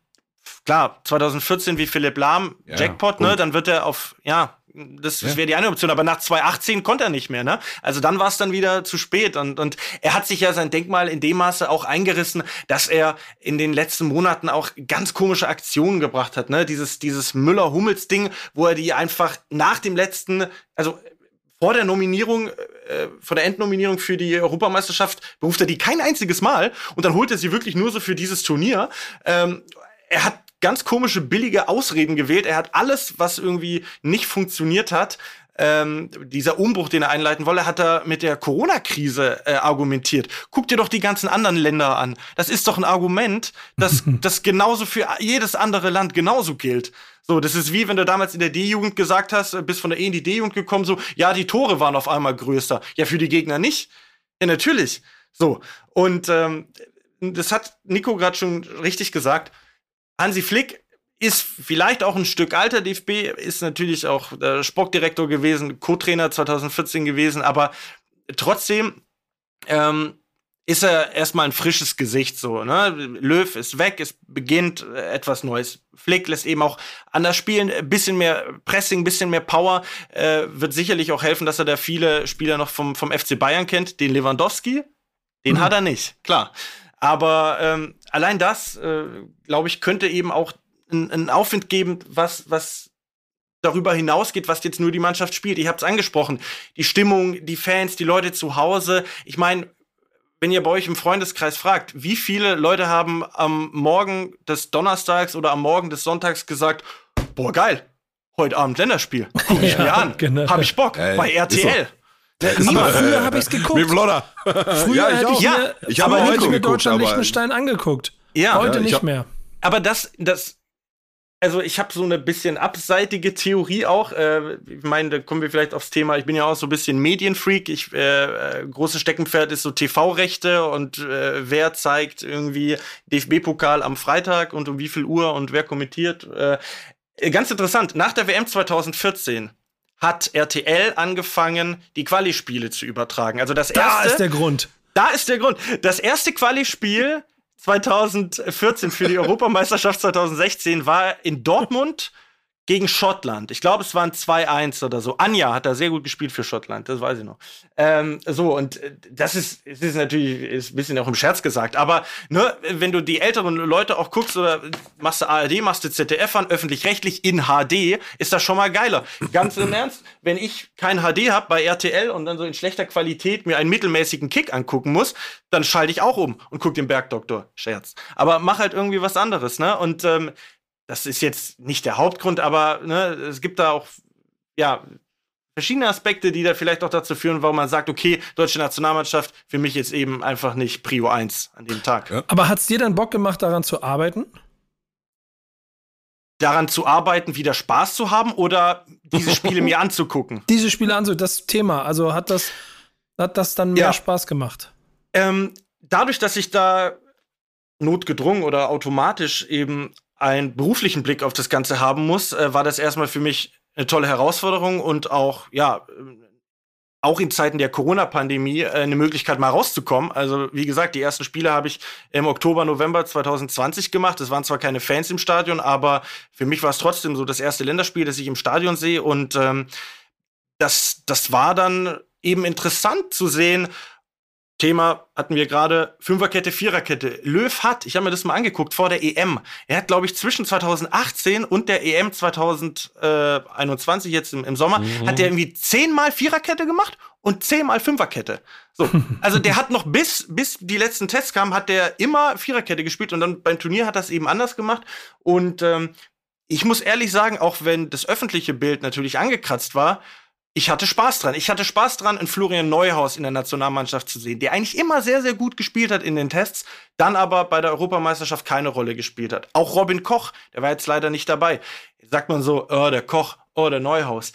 klar, 2014 wie Philipp Lahm, ja, Jackpot, ne? Dann wird er auf, ja, das, das wäre die eine Option, aber nach 2018 konnte er nicht mehr, ne? Also dann war es dann wieder zu spät und, und er hat sich ja sein Denkmal in dem Maße auch eingerissen, dass er in den letzten Monaten auch ganz komische Aktionen gebracht hat, ne? Dieses, dieses Müller-Hummels-Ding, wo er die einfach nach dem letzten, also vor der Nominierung, äh, vor der Endnominierung für die Europameisterschaft beruft er die kein einziges Mal und dann holt er sie wirklich nur so für dieses Turnier. Ähm, er hat ganz komische, billige Ausreden gewählt. Er hat alles, was irgendwie nicht funktioniert hat, ähm, dieser Umbruch, den er einleiten wolle, hat er mit der Corona-Krise äh, argumentiert. Guck dir doch die ganzen anderen Länder an. Das ist doch ein Argument, das, das genauso für jedes andere Land genauso gilt. So, das ist wie wenn du damals in der D-Jugend gesagt hast, äh, bist von der E in die D-Jugend gekommen, so, ja, die Tore waren auf einmal größer. Ja, für die Gegner nicht. Ja, natürlich. So. Und ähm, das hat Nico gerade schon richtig gesagt. Hansi Flick ist vielleicht auch ein Stück alter. DFB ist natürlich auch der Sportdirektor gewesen, Co-Trainer 2014 gewesen, aber trotzdem ähm, ist er erstmal ein frisches Gesicht so. Ne? Löw ist weg, es beginnt etwas Neues. Flick lässt eben auch anders spielen, ein bisschen mehr Pressing, ein bisschen mehr Power. Äh, wird sicherlich auch helfen, dass er da viele Spieler noch vom, vom FC Bayern kennt. Den Lewandowski, den mhm. hat er nicht, klar. Aber ähm, allein das, äh, glaube ich, könnte eben auch einen Aufwind geben, was, was darüber hinausgeht, was jetzt nur die Mannschaft spielt. Ich habe es angesprochen. Die Stimmung, die Fans, die Leute zu Hause. Ich meine, wenn ihr bei euch im Freundeskreis fragt, wie viele Leute haben am Morgen des Donnerstags oder am Morgen des Sonntags gesagt, boah, geil, heute Abend Länderspiel. Guck ich ja, mir an. Genau. Hab ich Bock. Ey, bei RTL. Aber früher habe ich es geguckt. Mit Flodder. Früher ja, ich auch. Ich, ja, ich habe heute mir Deutschland Liechtenstein angeguckt. Ja, heute ja, nicht hab, mehr. Aber das, das, also ich habe so eine bisschen abseitige Theorie auch. Äh, ich meine, da kommen wir vielleicht aufs Thema. Ich bin ja auch so ein bisschen Medienfreak. Ich äh, äh großes Steckenpferd ist so TV-Rechte und äh, wer zeigt irgendwie DFB-Pokal am Freitag und um wie viel Uhr und wer kommentiert. Äh, ganz interessant. Nach der WM 2014 hat RTL angefangen, die Quali-Spiele zu übertragen. Also das erste. Da ist der Grund. Da ist der Grund. Das erste Quali-Spiel 2014 für die Europameisterschaft 2016 war in Dortmund gegen Schottland. Ich glaube, es waren 2-1 oder so. Anja hat da sehr gut gespielt für Schottland, das weiß ich noch. Ähm, so, und äh, das ist, es ist natürlich ist ein bisschen auch im Scherz gesagt, aber ne, wenn du die älteren Leute auch guckst oder machst du ARD, machst du ZDF an, öffentlich-rechtlich in HD, ist das schon mal geiler. Ganz im Ernst, wenn ich kein HD habe bei RTL und dann so in schlechter Qualität mir einen mittelmäßigen Kick angucken muss, dann schalte ich auch um und guck den Bergdoktor. Scherz. Aber mach halt irgendwie was anderes, ne? Und ähm, das ist jetzt nicht der Hauptgrund, aber ne, es gibt da auch ja verschiedene Aspekte, die da vielleicht auch dazu führen, warum man sagt, okay, deutsche Nationalmannschaft für mich jetzt eben einfach nicht Prio 1 an dem Tag. Ja. Aber hat es dir dann Bock gemacht, daran zu arbeiten? daran zu arbeiten, wieder Spaß zu haben oder diese Spiele mir anzugucken? Diese Spiele anzugucken, das Thema. Also hat das, hat das dann mehr ja. Spaß gemacht? Ähm, dadurch, dass ich da notgedrungen oder automatisch eben einen beruflichen Blick auf das Ganze haben muss, äh, war das erstmal für mich eine tolle Herausforderung und auch, ja, auch in Zeiten der Corona-Pandemie äh, eine Möglichkeit, mal rauszukommen. Also, wie gesagt, die ersten Spiele habe ich im Oktober, November 2020 gemacht. Es waren zwar keine Fans im Stadion, aber für mich war es trotzdem so das erste Länderspiel, das ich im Stadion sehe. Und ähm, das, das war dann eben interessant zu sehen, Thema hatten wir gerade Fünferkette, Viererkette. Löw hat, ich habe mir das mal angeguckt vor der EM. Er hat, glaube ich, zwischen 2018 und der EM 2021 jetzt im, im Sommer, mhm. hat er irgendwie zehnmal Viererkette gemacht und zehnmal Fünferkette. So, also der hat noch bis bis die letzten Tests kamen, hat der immer Viererkette gespielt und dann beim Turnier hat das eben anders gemacht und ähm, ich muss ehrlich sagen, auch wenn das öffentliche Bild natürlich angekratzt war, ich hatte Spaß dran. Ich hatte Spaß dran, einen Florian Neuhaus in der Nationalmannschaft zu sehen, der eigentlich immer sehr, sehr gut gespielt hat in den Tests, dann aber bei der Europameisterschaft keine Rolle gespielt hat. Auch Robin Koch, der war jetzt leider nicht dabei. Sagt man so, oh, der Koch, oh, der Neuhaus.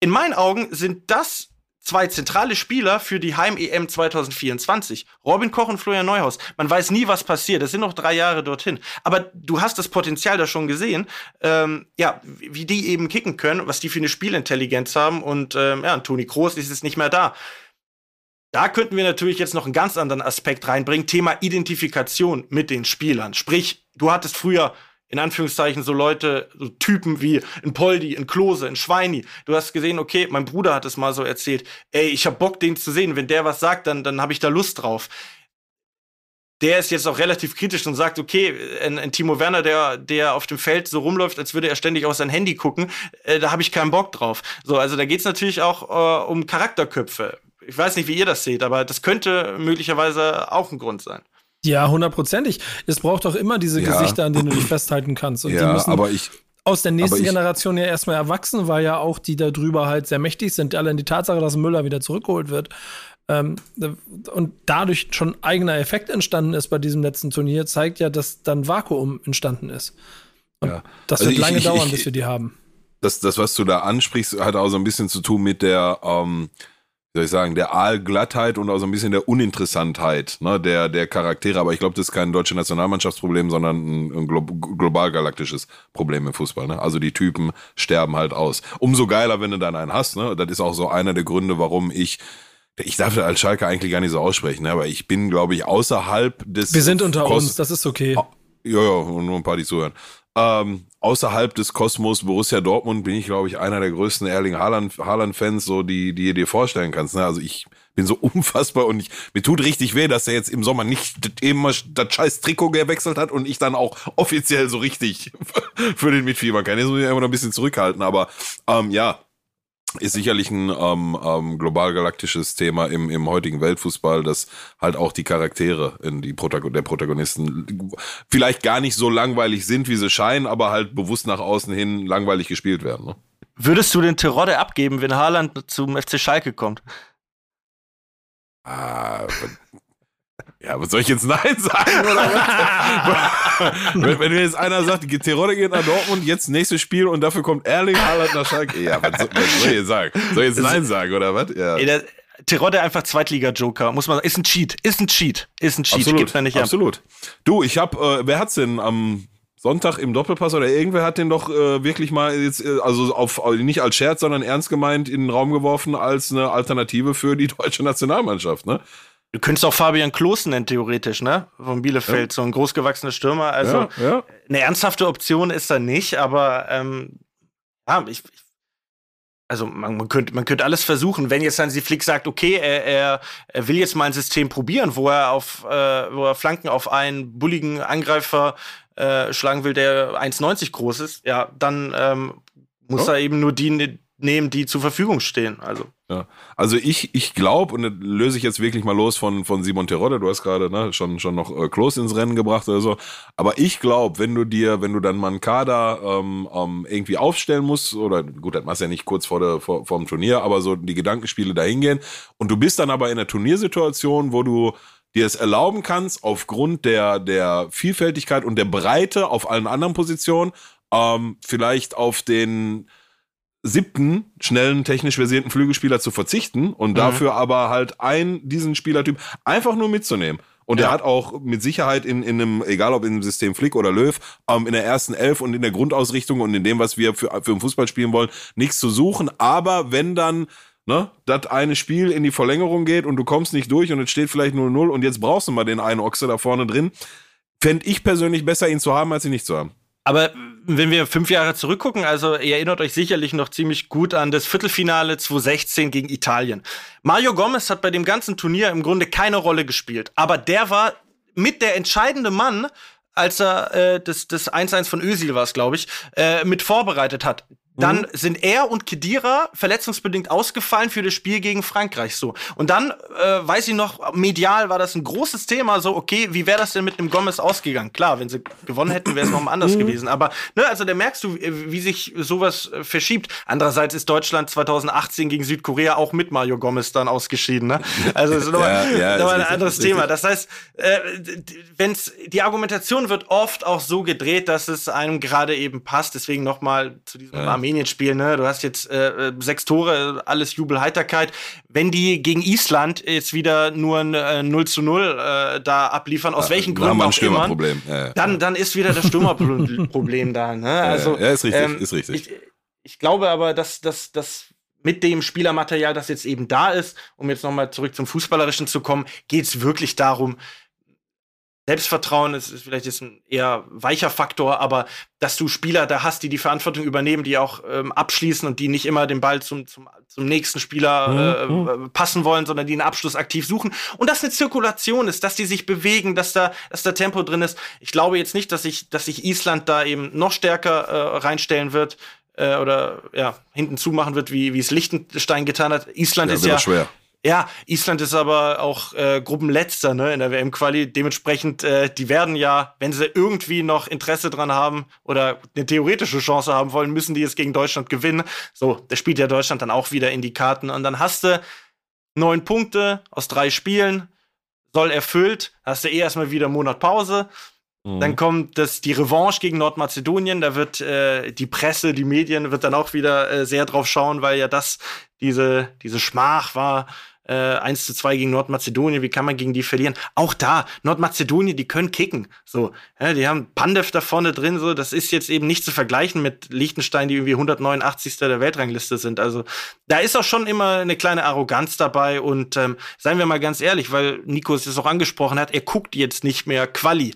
In meinen Augen sind das zwei zentrale Spieler für die Heim-EM 2024. Robin Koch und Florian Neuhaus. Man weiß nie, was passiert. Es sind noch drei Jahre dorthin. Aber du hast das Potenzial da schon gesehen, ähm, ja, wie die eben kicken können, was die für eine Spielintelligenz haben. Und ähm, ja, Toni Kroos ist jetzt nicht mehr da. Da könnten wir natürlich jetzt noch einen ganz anderen Aspekt reinbringen. Thema Identifikation mit den Spielern. Sprich, du hattest früher in Anführungszeichen so Leute, so Typen wie ein Poldi, ein Klose, ein Schweini. Du hast gesehen, okay, mein Bruder hat es mal so erzählt, ey, ich hab Bock, den zu sehen. Wenn der was sagt, dann, dann habe ich da Lust drauf. Der ist jetzt auch relativ kritisch und sagt, okay, ein, ein, Timo Werner, der, der auf dem Feld so rumläuft, als würde er ständig auf sein Handy gucken, äh, da habe ich keinen Bock drauf. So, also da geht's natürlich auch äh, um Charakterköpfe. Ich weiß nicht, wie ihr das seht, aber das könnte möglicherweise auch ein Grund sein. Ja, hundertprozentig. Es braucht auch immer diese ja. Gesichter, an denen du dich festhalten kannst. Und ja, die müssen aber ich, aus der nächsten Generation ja erstmal erwachsen, weil ja auch die da drüber halt sehr mächtig sind. Allein die Tatsache, dass Müller wieder zurückgeholt wird. Ähm, und dadurch schon eigener Effekt entstanden ist bei diesem letzten Turnier, zeigt ja, dass dann Vakuum entstanden ist. Und ja. das also wird ich, lange ich, dauern, ich, bis wir die haben. Das, das, was du da ansprichst, hat auch so ein bisschen zu tun mit der, ähm, soll ich sagen, der Aalglattheit und auch so ein bisschen der Uninteressantheit ne, der, der Charaktere. Aber ich glaube, das ist kein deutsches Nationalmannschaftsproblem, sondern ein, glo global galaktisches Problem im Fußball. Ne? Also die Typen sterben halt aus. Umso geiler, wenn du dann einen hast. Ne? Das ist auch so einer der Gründe, warum ich ich darf als Schalke eigentlich gar nicht so aussprechen, ne? aber ich bin, glaube ich, außerhalb des. Wir sind unter Kos uns, das ist okay. Ja, ja, nur ein paar, die zuhören. Ähm, außerhalb des Kosmos Borussia Dortmund bin ich, glaube ich, einer der größten Erling Haaland-Fans, so die, die ihr dir vorstellen kannst. Ne? Also ich bin so unfassbar und ich, mir tut richtig weh, dass er jetzt im Sommer nicht eben mal das scheiß Trikot gewechselt hat und ich dann auch offiziell so richtig für den mitfiebern kann. Jetzt muss ich einfach noch ein bisschen zurückhalten, aber ähm, ja, ist sicherlich ein ähm, ähm, global-galaktisches Thema im, im heutigen Weltfußball, dass halt auch die Charaktere in die Protagon der Protagonisten vielleicht gar nicht so langweilig sind, wie sie scheinen, aber halt bewusst nach außen hin langweilig gespielt werden. Ne? Würdest du den Terodde abgeben, wenn Haaland zum FC Schalke kommt? Ah, ja, was soll ich jetzt Nein sagen? Oder was? wenn, wenn mir jetzt einer sagt, die Terodde geht nach Dortmund, jetzt nächstes Spiel und dafür kommt Erling Haaland nach Schalke. Ja, was, soll, was soll ich jetzt sagen? Soll ich jetzt Nein sagen oder was? Ja. Ey, Terodde einfach Zweitliga-Joker, muss man sagen. Ist ein Cheat, ist ein Cheat, ist ein Cheat. Absolut, Gibt's nicht absolut. Du, ich hab, äh, wer hat's denn am Sonntag im Doppelpass oder irgendwer hat den doch äh, wirklich mal jetzt, äh, also auf, nicht als Scherz, sondern ernst gemeint in den Raum geworfen als eine Alternative für die deutsche Nationalmannschaft, ne? Du könntest auch Fabian Klos nennen, theoretisch, ne? Von Bielefeld, ja. so ein großgewachsener Stürmer. Also ja, ja. eine ernsthafte Option ist er nicht, aber ähm, ja, ich, also man, man, könnte, man könnte alles versuchen, wenn jetzt Hansi Flick sagt, okay, er, er, er will jetzt mal ein System probieren, wo er auf, äh, wo er Flanken auf einen bulligen Angreifer äh, schlagen will, der 1,90 groß ist, ja, dann ähm, muss er eben nur die nehmen, die zur Verfügung stehen. Also. Ja. Also ich, ich glaube, und das löse ich jetzt wirklich mal los von, von Simon Terodde, du hast gerade ne, schon, schon noch äh, Klos ins Rennen gebracht oder so. Aber ich glaube, wenn du dir, wenn du dann mal einen Kader ähm, ähm, irgendwie aufstellen musst, oder gut, das machst du ja nicht kurz vor, der, vor, vor dem Turnier, aber so die Gedankenspiele dahin gehen, und du bist dann aber in einer Turniersituation, wo du dir es erlauben kannst, aufgrund der, der Vielfältigkeit und der Breite auf allen anderen Positionen ähm, vielleicht auf den siebten schnellen, technisch versierten Flügelspieler zu verzichten und mhm. dafür aber halt einen, diesen Spielertyp einfach nur mitzunehmen. Und ja. er hat auch mit Sicherheit in, in einem, egal ob in dem System Flick oder Löw, ähm, in der ersten Elf und in der Grundausrichtung und in dem, was wir für, für den Fußball spielen wollen, nichts zu suchen. Aber wenn dann ne, das eine Spiel in die Verlängerung geht und du kommst nicht durch und es steht vielleicht 0-0 und jetzt brauchst du mal den einen Ochse da vorne drin, fände ich persönlich besser, ihn zu haben, als ihn nicht zu haben. Aber wenn wir fünf Jahre zurückgucken, also ihr erinnert euch sicherlich noch ziemlich gut an das Viertelfinale 2016 gegen Italien. Mario Gomez hat bei dem ganzen Turnier im Grunde keine Rolle gespielt, aber der war mit der entscheidende Mann, als er äh, das, das 1-1 von Özil war es, glaube ich, äh, mit vorbereitet hat. Dann mhm. sind er und Kedira verletzungsbedingt ausgefallen für das Spiel gegen Frankreich so. Und dann äh, weiß ich noch, medial war das ein großes Thema, so, okay, wie wäre das denn mit einem Gomez ausgegangen? Klar, wenn sie gewonnen hätten, wäre es noch mal anders mhm. gewesen. Aber, ne, also da merkst du, äh, wie sich sowas äh, verschiebt. Andererseits ist Deutschland 2018 gegen Südkorea auch mit Mario Gomez dann ausgeschieden. Ne? Also das ist nochmal ja, ja, noch ein anderes Thema. Das heißt, äh, wenn's, die Argumentation wird oft auch so gedreht, dass es einem gerade eben passt. Deswegen noch mal zu diesem ja. Armenien-Spiel, ne? Du hast jetzt äh, äh, sechs Tore, alles Jubel, Heiterkeit. Wenn die gegen Island jetzt wieder nur ein äh, 0 zu 0 äh, da abliefern, aus ja, welchen Gründen auch immer, ja, dann, dann ist wieder das Stürmerproblem da. Ne? Also, ja, ist richtig, ähm, ist richtig. Ich, ich glaube aber, dass, dass, dass mit dem Spielermaterial, das jetzt eben da ist, um jetzt nochmal zurück zum Fußballerischen zu kommen, geht es wirklich darum, Selbstvertrauen ist, ist vielleicht jetzt ein eher weicher Faktor, aber dass du Spieler da hast, die die Verantwortung übernehmen, die auch ähm, abschließen und die nicht immer den Ball zum, zum, zum nächsten Spieler äh, mhm. äh, passen wollen, sondern die einen Abschluss aktiv suchen. Und dass eine Zirkulation ist, dass die sich bewegen, dass da, dass da Tempo drin ist. Ich glaube jetzt nicht, dass sich dass sich Island da eben noch stärker äh, reinstellen wird äh, oder ja, hinten zumachen wird, wie, wie es Liechtenstein getan hat. Island ja, ist ja schwer. Ja, Island ist aber auch äh, Gruppenletzter ne, in der WM-Quali. Dementsprechend, äh, die werden ja, wenn sie irgendwie noch Interesse dran haben oder eine theoretische Chance haben wollen, müssen die jetzt gegen Deutschland gewinnen. So, da spielt ja Deutschland dann auch wieder in die Karten. Und dann hast du neun Punkte aus drei Spielen, soll erfüllt, hast du eh erstmal wieder einen Monat Pause. Mhm. Dann kommt das, die Revanche gegen Nordmazedonien. Da wird äh, die Presse, die Medien wird dann auch wieder äh, sehr drauf schauen, weil ja das diese, diese Schmach war, äh, 1 zu 2 gegen Nordmazedonien, wie kann man gegen die verlieren? Auch da, Nordmazedonien, die können kicken. So, ja, die haben Pandev da vorne drin, so, das ist jetzt eben nicht zu vergleichen mit Liechtenstein, die irgendwie 189. der Weltrangliste sind. Also da ist auch schon immer eine kleine Arroganz dabei und ähm, seien wir mal ganz ehrlich, weil Nico es auch angesprochen hat, er guckt jetzt nicht mehr Quali.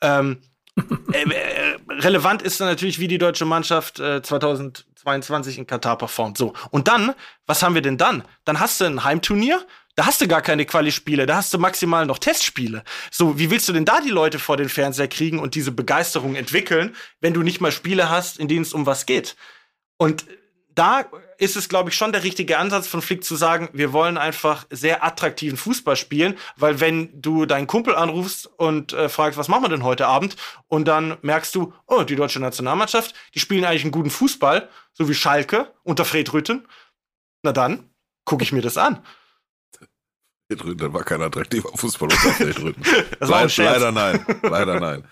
Ähm, äh, äh, relevant ist dann natürlich, wie die deutsche Mannschaft äh, 2022 in Katar performt. So. Und dann, was haben wir denn dann? Dann hast du ein Heimturnier, da hast du gar keine Quali-Spiele, da hast du maximal noch Testspiele. So, wie willst du denn da die Leute vor den Fernseher kriegen und diese Begeisterung entwickeln, wenn du nicht mal Spiele hast, in denen es um was geht? Und da ist es, glaube ich, schon der richtige Ansatz von Flick zu sagen, wir wollen einfach sehr attraktiven Fußball spielen, weil wenn du deinen Kumpel anrufst und äh, fragst, was machen wir denn heute Abend, und dann merkst du, oh, die deutsche Nationalmannschaft, die spielen eigentlich einen guten Fußball, so wie Schalke unter Fred Rütten, na dann gucke ich mir das an. Fred Rütten war kein attraktiver Fußball unter Fred Rütten. leider nein, leider nein,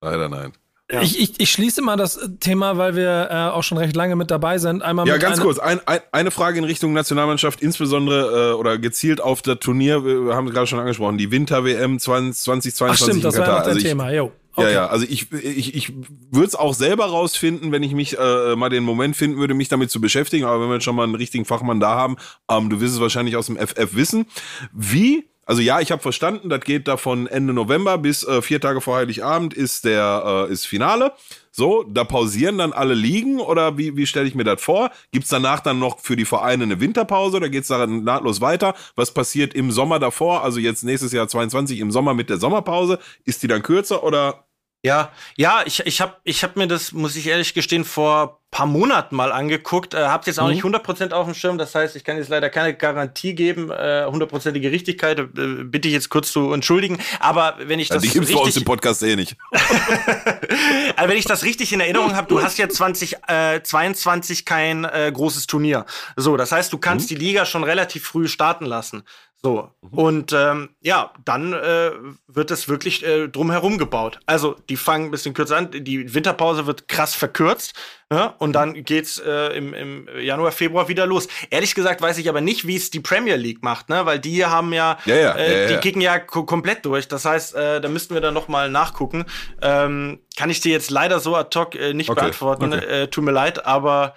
leider nein. Ja. Ich, ich, ich schließe mal das Thema, weil wir äh, auch schon recht lange mit dabei sind. Einmal ja, ganz kurz. Ein, ein, eine Frage in Richtung Nationalmannschaft, insbesondere äh, oder gezielt auf das Turnier. Wir haben es gerade schon angesprochen, die Winter-WM 2022 Ach, stimmt, das war ja noch also Thema. Jo. Okay. Ja, ja, also ich, ich, ich würde es auch selber rausfinden, wenn ich mich äh, mal den Moment finden würde, mich damit zu beschäftigen. Aber wenn wir jetzt schon mal einen richtigen Fachmann da haben, ähm, du wirst es wahrscheinlich aus dem FF wissen. Wie also ja, ich habe verstanden, das geht da von Ende November bis äh, vier Tage vor Heiligabend ist der äh, ist Finale. So, da pausieren dann alle Ligen oder wie, wie stelle ich mir das vor? Gibt es danach dann noch für die Vereine eine Winterpause oder geht es dann nahtlos weiter? Was passiert im Sommer davor? Also jetzt nächstes Jahr 22 im Sommer mit der Sommerpause? Ist die dann kürzer oder ja, ja, ich, ich habe ich hab mir das, muss ich ehrlich gestehen, vor paar Monaten mal angeguckt. Äh, Habt jetzt auch mhm. nicht 100% auf dem Schirm. Das heißt, ich kann jetzt leider keine Garantie geben, äh, hundertprozentige äh, Richtigkeit. Äh, bitte ich jetzt kurz zu entschuldigen. Aber wenn ich das. Ja, die gibt's richtig, bei uns im Podcast eh nicht. also wenn ich das richtig in Erinnerung habe, du hast ja 2022 äh, kein äh, großes Turnier. So, das heißt, du kannst mhm. die Liga schon relativ früh starten lassen. So. Mhm. Und ähm, ja, dann äh, wird es wirklich äh, drumherum gebaut. Also, die fangen ein bisschen kürzer an, die Winterpause wird krass verkürzt. Ja, und dann geht's äh, im, im Januar, Februar wieder los. Ehrlich gesagt weiß ich aber nicht, wie es die Premier League macht, ne? Weil die haben ja, ja, ja, äh, die kicken ja komplett durch. Das heißt, äh, da müssten wir dann noch mal nachgucken. Ähm, kann ich dir jetzt leider so ad hoc äh, nicht okay. beantworten. Okay. Äh, tut mir leid, aber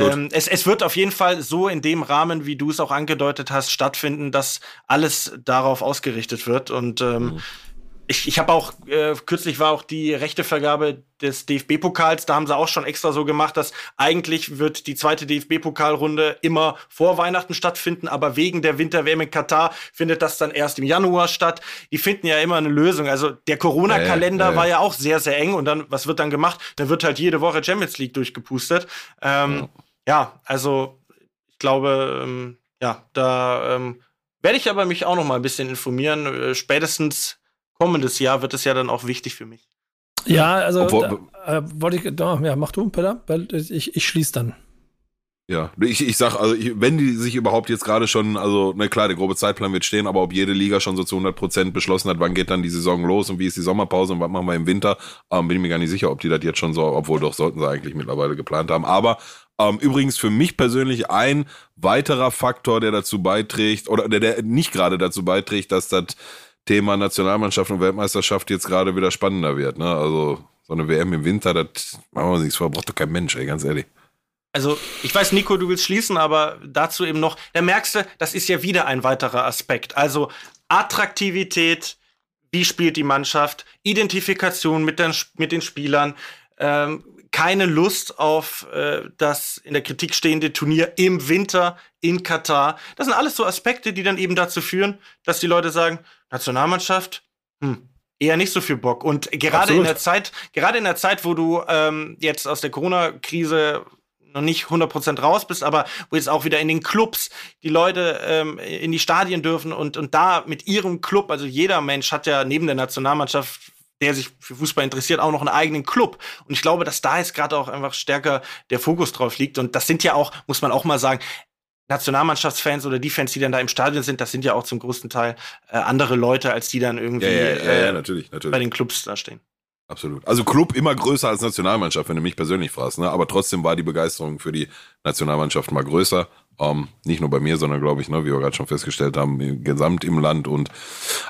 ähm, es, es wird auf jeden Fall so in dem Rahmen, wie du es auch angedeutet hast, stattfinden, dass alles darauf ausgerichtet wird. Und ähm, mhm ich, ich habe auch, äh, kürzlich war auch die Rechtevergabe des DFB-Pokals, da haben sie auch schon extra so gemacht, dass eigentlich wird die zweite DFB-Pokalrunde immer vor Weihnachten stattfinden, aber wegen der Winter-WM in Katar findet das dann erst im Januar statt. Die finden ja immer eine Lösung. Also der Corona-Kalender ja, ja, ja. war ja auch sehr, sehr eng und dann, was wird dann gemacht? Dann wird halt jede Woche Champions League durchgepustet. Ähm, ja. also ich glaube, ähm, ja, da ähm, werde ich aber mich auch noch mal ein bisschen informieren. Äh, spätestens kommendes Jahr wird es ja dann auch wichtig für mich. Ja, also Obwohl, da, äh, wollte ich, da, ja, mach du, Peter, weil ich, ich schließe dann. Ja, ich, ich sag, also ich, wenn die sich überhaupt jetzt gerade schon, also ne klar, der grobe Zeitplan wird stehen, aber ob jede Liga schon so zu 100 Prozent beschlossen hat, wann geht dann die Saison los und wie ist die Sommerpause und was machen wir im Winter, ähm, bin ich mir gar nicht sicher, ob die das jetzt schon so, obwohl doch sollten sie eigentlich mittlerweile geplant haben. Aber ähm, übrigens für mich persönlich ein weiterer Faktor, der dazu beiträgt, oder der, der nicht gerade dazu beiträgt, dass das Thema Nationalmannschaft und Weltmeisterschaft jetzt gerade wieder spannender wird. Ne? Also so eine WM im Winter, das machen wir nichts vor, braucht doch kein Mensch, ey, ganz ehrlich. Also, ich weiß, Nico, du willst schließen, aber dazu eben noch, da merkst du, das ist ja wieder ein weiterer Aspekt. Also Attraktivität, wie spielt die Mannschaft, Identifikation mit den, mit den Spielern, ähm, keine Lust auf äh, das in der Kritik stehende Turnier im Winter in Katar. Das sind alles so Aspekte, die dann eben dazu führen, dass die Leute sagen, Nationalmannschaft, hm, eher nicht so viel Bock. Und gerade Absolut. in der Zeit, gerade in der Zeit, wo du ähm, jetzt aus der Corona-Krise noch nicht 100% raus bist, aber wo jetzt auch wieder in den Clubs die Leute ähm, in die Stadien dürfen und, und da mit ihrem Club, also jeder Mensch hat ja neben der Nationalmannschaft der sich für Fußball interessiert, auch noch einen eigenen Club. Und ich glaube, dass da jetzt gerade auch einfach stärker der Fokus drauf liegt. Und das sind ja auch, muss man auch mal sagen, Nationalmannschaftsfans oder die Fans, die dann da im Stadion sind, das sind ja auch zum größten Teil äh, andere Leute, als die dann irgendwie ja, ja, ja, äh, natürlich, natürlich. bei den Clubs da stehen. Absolut. Also Club immer größer als Nationalmannschaft, wenn du mich persönlich fragst. Ne? Aber trotzdem war die Begeisterung für die Nationalmannschaft mal größer. Um, ähm, nicht nur bei mir, sondern glaube ich, ne, wie wir gerade schon festgestellt haben, gesamt im Land und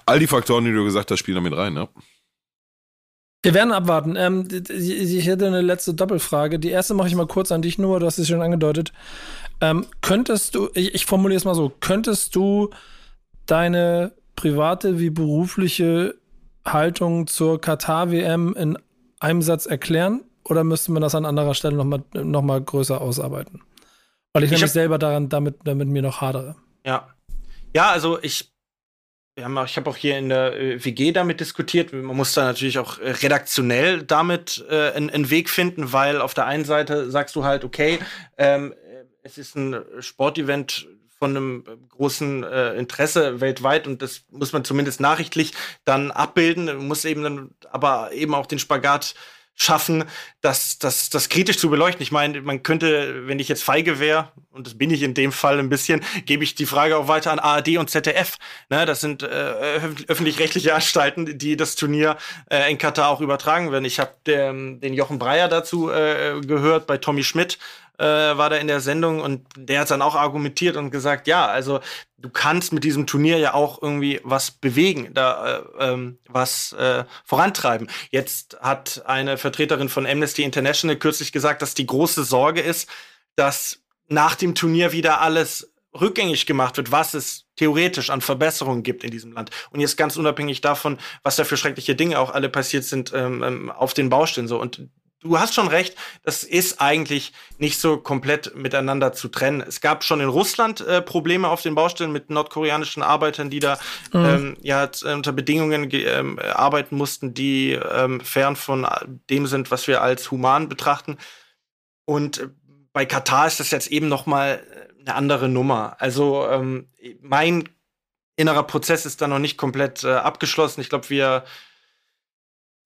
all die Faktoren, die du gesagt hast, spielen damit rein. Ne? Wir werden abwarten. Ähm, ich hätte eine letzte Doppelfrage. Die erste mache ich mal kurz an dich nur, du hast es schon angedeutet. Ähm, könntest du, ich, ich formuliere es mal so, könntest du deine private wie berufliche Haltung zur Katar-WM in einem Satz erklären? Oder müsste man das an anderer Stelle nochmal noch mal größer ausarbeiten? Weil ich, ich nämlich selber daran damit, damit mir noch hadere. Ja. Ja, also ich auch, ich habe auch hier in der äh, WG damit diskutiert. Man muss da natürlich auch äh, redaktionell damit äh, einen, einen, Weg finden, weil auf der einen Seite sagst du halt, okay, ähm, es ist ein Sportevent von einem großen äh, Interesse weltweit und das muss man zumindest nachrichtlich dann abbilden, muss eben dann aber eben auch den Spagat schaffen, das, das, das kritisch zu beleuchten. Ich meine, man könnte, wenn ich jetzt feige wäre, und das bin ich in dem Fall ein bisschen, gebe ich die Frage auch weiter an ARD und ZDF. Ne, das sind äh, öffentlich-rechtliche Anstalten, die das Turnier äh, in Katar auch übertragen werden. Ich habe den Jochen Breyer dazu äh, gehört bei Tommy Schmidt äh, war da in der Sendung und der hat dann auch argumentiert und gesagt, ja, also du kannst mit diesem Turnier ja auch irgendwie was bewegen, da äh, ähm, was äh, vorantreiben. Jetzt hat eine Vertreterin von Amnesty International kürzlich gesagt, dass die große Sorge ist, dass nach dem Turnier wieder alles rückgängig gemacht wird, was es theoretisch an Verbesserungen gibt in diesem Land. Und jetzt ganz unabhängig davon, was da für schreckliche Dinge auch alle passiert sind ähm, ähm auf den Baustellen so. Und du hast schon recht, das ist eigentlich nicht so komplett miteinander zu trennen. Es gab schon in Russland äh, Probleme auf den Baustellen mit nordkoreanischen Arbeitern, die da mhm. ähm, ja unter Bedingungen ähm, arbeiten mussten, die ähm, fern von dem sind, was wir als human betrachten. Und äh, bei Katar ist das jetzt eben noch mal eine andere Nummer. Also ähm, mein innerer Prozess ist da noch nicht komplett äh, abgeschlossen. Ich glaube, wir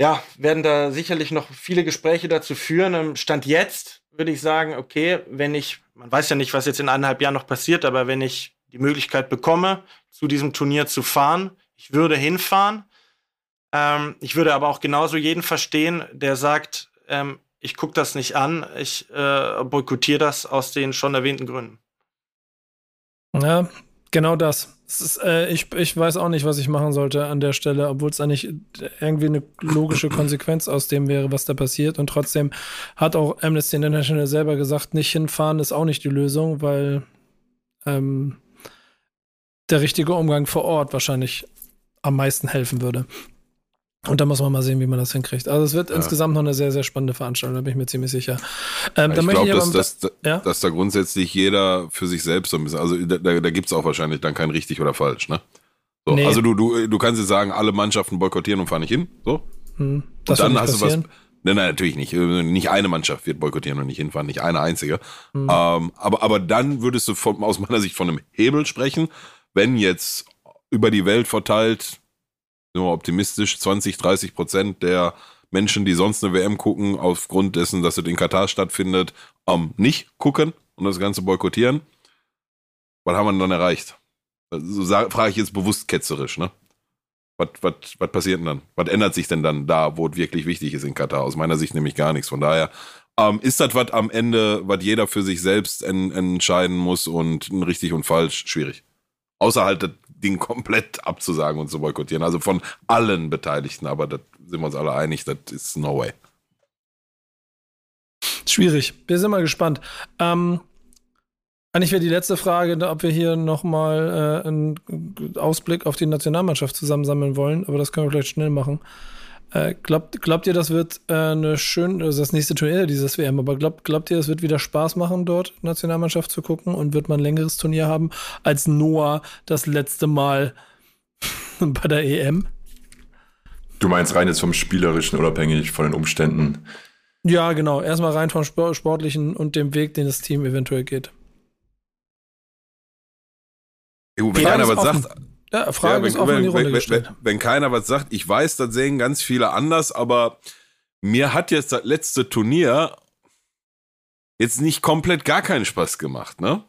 ja, werden da sicherlich noch viele Gespräche dazu führen. Stand jetzt würde ich sagen, okay, wenn ich, man weiß ja nicht, was jetzt in eineinhalb Jahren noch passiert, aber wenn ich die Möglichkeit bekomme, zu diesem Turnier zu fahren, ich würde hinfahren. Ähm, ich würde aber auch genauso jeden verstehen, der sagt, ähm, ich gucke das nicht an, ich äh, boykottiere das aus den schon erwähnten Gründen. Ja, genau das. Ist, äh, ich, ich weiß auch nicht, was ich machen sollte an der Stelle, obwohl es eigentlich irgendwie eine logische Konsequenz aus dem wäre, was da passiert. Und trotzdem hat auch Amnesty International selber gesagt, nicht hinfahren ist auch nicht die Lösung, weil ähm, der richtige Umgang vor Ort wahrscheinlich am meisten helfen würde. Und da muss man mal sehen, wie man das hinkriegt. Also es wird ja. insgesamt noch eine sehr, sehr spannende Veranstaltung, da bin ich mir ziemlich sicher. Ähm, ich glaube, dass, dass, ja? dass da grundsätzlich jeder für sich selbst so ein bisschen, also da, da gibt es auch wahrscheinlich dann kein richtig oder falsch, ne? So, nee. Also du, du, du kannst jetzt sagen, alle Mannschaften boykottieren und fahren nicht hin, so. Hm, und dann hast passieren. du was. Nein, nein, natürlich nicht. Nicht eine Mannschaft wird boykottieren und nicht hinfahren, nicht eine einzige. Hm. Ähm, aber, aber dann würdest du von, aus meiner Sicht von einem Hebel sprechen, wenn jetzt über die Welt verteilt nur optimistisch, 20, 30 Prozent der Menschen, die sonst eine WM gucken, aufgrund dessen, dass es in Katar stattfindet, ähm, nicht gucken und das Ganze boykottieren. Was haben wir dann erreicht? So also, frage ich jetzt bewusst ketzerisch, ne? Was, was, was passiert denn dann? Was ändert sich denn dann da, wo es wirklich wichtig ist in Katar? Aus meiner Sicht nämlich gar nichts. Von daher ähm, ist das was am Ende, was jeder für sich selbst en entscheiden muss und richtig und falsch schwierig. Außer halt das Ding komplett abzusagen und zu boykottieren. Also von allen Beteiligten, aber da sind wir uns alle einig, das ist no way. Schwierig. Wir sind mal gespannt. Ähm, eigentlich wäre die letzte Frage, ob wir hier nochmal äh, einen Ausblick auf die Nationalmannschaft zusammensammeln wollen, aber das können wir vielleicht schnell machen. Äh, glaubt, glaubt ihr, das wird äh, eine schön, also das nächste Turnier dieses WM, aber glaubt, glaubt ihr, es wird wieder Spaß machen, dort Nationalmannschaft zu gucken und wird man ein längeres Turnier haben als Noah das letzte Mal bei der EM? Du meinst rein jetzt vom Spielerischen, unabhängig von den Umständen? Ja, genau. Erstmal rein vom Sportlichen und dem Weg, den das Team eventuell geht. Jo, wenn einer was sagt, ja, Frage ja, wenn, ist auch in die Runde wenn, gestellt. Wenn, wenn, keiner was sagt, ich weiß, das sehen ganz viele anders, aber mir hat jetzt das letzte Turnier jetzt nicht komplett gar keinen Spaß gemacht, ne?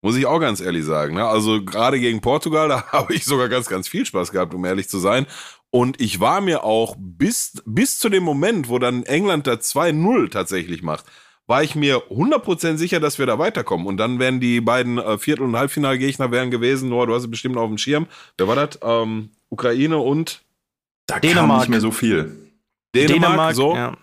Muss ich auch ganz ehrlich sagen. Ne? Also gerade gegen Portugal, da habe ich sogar ganz, ganz viel Spaß gehabt, um ehrlich zu sein. Und ich war mir auch bis, bis zu dem Moment, wo dann England da 2-0 tatsächlich macht, war ich mir 100% sicher, dass wir da weiterkommen. Und dann wären die beiden äh, Viertel- und Halbfinalgegner wären gewesen, Noah, du hast es bestimmt auf dem Schirm. Wer war das? Ähm, Ukraine und da Dänemark. kam nicht mehr so viel. Dänemark, Dänemark so. Ja.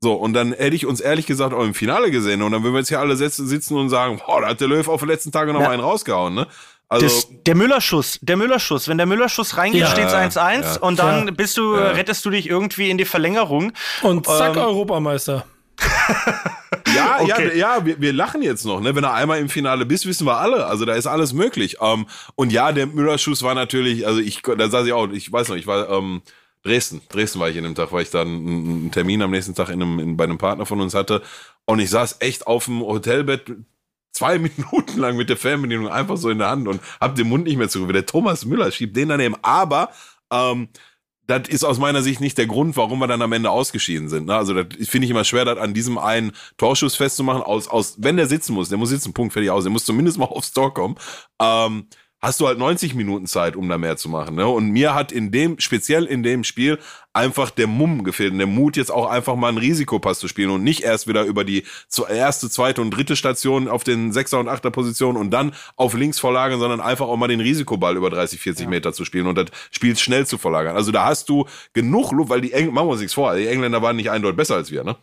So, und dann hätte ich uns ehrlich gesagt auch im Finale gesehen. Und dann würden wir jetzt hier alle sitzen und sagen, boah, da hat der Löw auf den letzten Tage noch ja. mal einen rausgehauen, ne? Also, das, der Müllerschuss, der Müllerschuss. Wenn der Müllerschuss reingeht, ja, steht es 1-1 ja. und dann bist du, rettest du dich irgendwie in die Verlängerung. Und zack, ähm, Europameister. ja, okay. ja, ja, wir, wir lachen jetzt noch, ne? Wenn er einmal im Finale bist, wissen wir alle. Also da ist alles möglich. Ähm, und ja, der Müllerschuss war natürlich, also ich, da saß ich auch, ich weiß noch, ich war ähm, Dresden, Dresden war ich in dem Tag, weil ich dann einen Termin am nächsten Tag in einem, in, bei einem Partner von uns hatte. Und ich saß echt auf dem Hotelbett zwei Minuten lang mit der Fernbedienung einfach so in der Hand und hab den Mund nicht mehr zu. Der Thomas Müller schiebt den daneben. Aber ähm, das ist aus meiner Sicht nicht der Grund, warum wir dann am Ende ausgeschieden sind. Ne? Also das finde ich immer schwer, das an diesem einen Torschuss festzumachen. Aus, aus, wenn der sitzen muss, der muss sitzen, Punkt, fertig aus. Der muss zumindest mal aufs Tor kommen. Ähm, hast du halt 90 Minuten Zeit, um da mehr zu machen. Ne? Und mir hat in dem, speziell in dem Spiel, einfach der Mumm gefehlt und der Mut, jetzt auch einfach mal einen Risikopass zu spielen und nicht erst wieder über die erste, zweite und dritte Station auf den Sechser und Achter Position und dann auf links verlagern, sondern einfach auch mal den Risikoball über 30, 40 ja. Meter zu spielen und das Spiel schnell zu verlagern. Also da hast du genug Luft, weil die Engländer, machen wir uns nichts vor, die Engländer waren nicht eindeutig besser als wir, ne?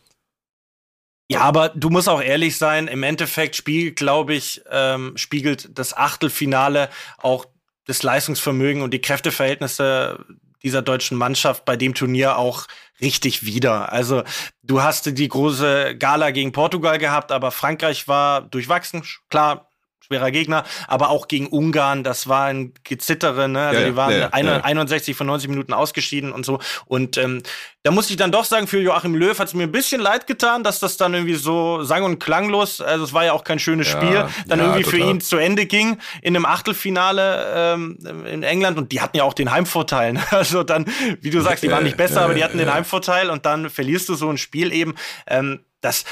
Ja, aber du musst auch ehrlich sein, im Endeffekt spiegelt, glaube ich, ähm, spiegelt das Achtelfinale auch das Leistungsvermögen und die Kräfteverhältnisse dieser deutschen Mannschaft bei dem Turnier auch richtig wieder. Also du hast die große Gala gegen Portugal gehabt, aber Frankreich war durchwachsen. Klar, schwerer Gegner, aber auch gegen Ungarn, das war ein Gezittere, ne? Also ja, die waren ja, ja. 61 von 90 Minuten ausgeschieden und so. Und ähm, da muss ich dann doch sagen, für Joachim Löw hat es mir ein bisschen leid getan, dass das dann irgendwie so sang- und klanglos, also es war ja auch kein schönes Spiel, dann irgendwie total. für ihn zu Ende ging in einem Achtelfinale ähm, in England und die hatten ja auch den Heimvorteil. Ne? Also dann, wie du sagst, die waren nicht besser, aber die hatten den Heimvorteil und dann verlierst du so ein Spiel eben. Ähm, das,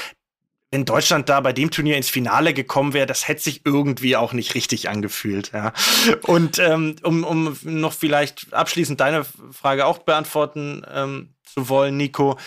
wenn Deutschland da bei dem Turnier ins Finale gekommen wäre, das hätte sich irgendwie auch nicht richtig angefühlt. Ja. Und ähm, um, um noch vielleicht abschließend deine Frage auch beantworten ähm, zu wollen, Nico.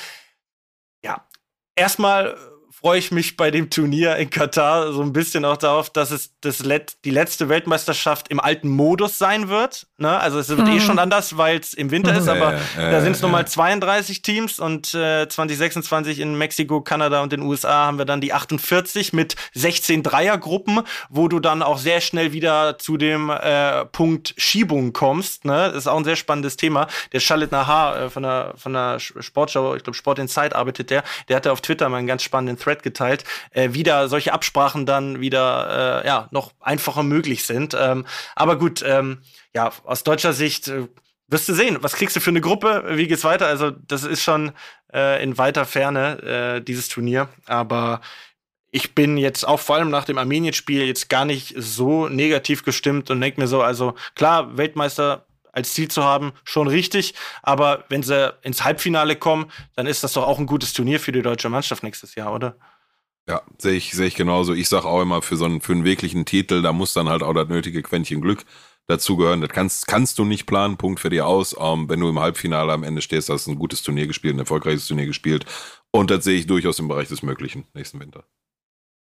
Ja, erstmal freue ich mich bei dem Turnier in Katar so ein bisschen auch darauf, dass es das Let die letzte Weltmeisterschaft im alten Modus sein wird. Ne? Also es wird eh mhm. eh schon anders, weil es im Winter ist, aber äh, da sind es äh, nochmal 32 Teams und äh, 2026 in Mexiko, Kanada und den USA haben wir dann die 48 mit 16 Dreiergruppen, wo du dann auch sehr schnell wieder zu dem äh, Punkt Schiebung kommst. Ne? Das ist auch ein sehr spannendes Thema. Der Charlotte Nahar äh, von der, von der Sportschau, ich glaube Sport Insight arbeitet der, der hatte auf Twitter mal einen ganz spannenden Thread geteilt, äh, wieder solche Absprachen dann wieder äh, ja noch einfacher möglich sind. Ähm, aber gut, ähm, ja, aus deutscher Sicht äh, wirst du sehen, was kriegst du für eine Gruppe, wie geht's weiter? Also das ist schon äh, in weiter Ferne äh, dieses Turnier, aber ich bin jetzt auch vor allem nach dem Armenien-Spiel jetzt gar nicht so negativ gestimmt und denke mir so, also klar, Weltmeister als Ziel zu haben, schon richtig. Aber wenn sie ins Halbfinale kommen, dann ist das doch auch ein gutes Turnier für die deutsche Mannschaft nächstes Jahr, oder? Ja, sehe ich, sehe ich genauso. Ich sag auch immer, für so einen, für einen wirklichen Titel, da muss dann halt auch das nötige Quäntchen Glück dazugehören. Das kannst, kannst du nicht planen, Punkt für dich aus. Ähm, wenn du im Halbfinale am Ende stehst, hast du ein gutes Turnier gespielt, ein erfolgreiches Turnier gespielt. Und das sehe ich durchaus im Bereich des Möglichen nächsten Winter.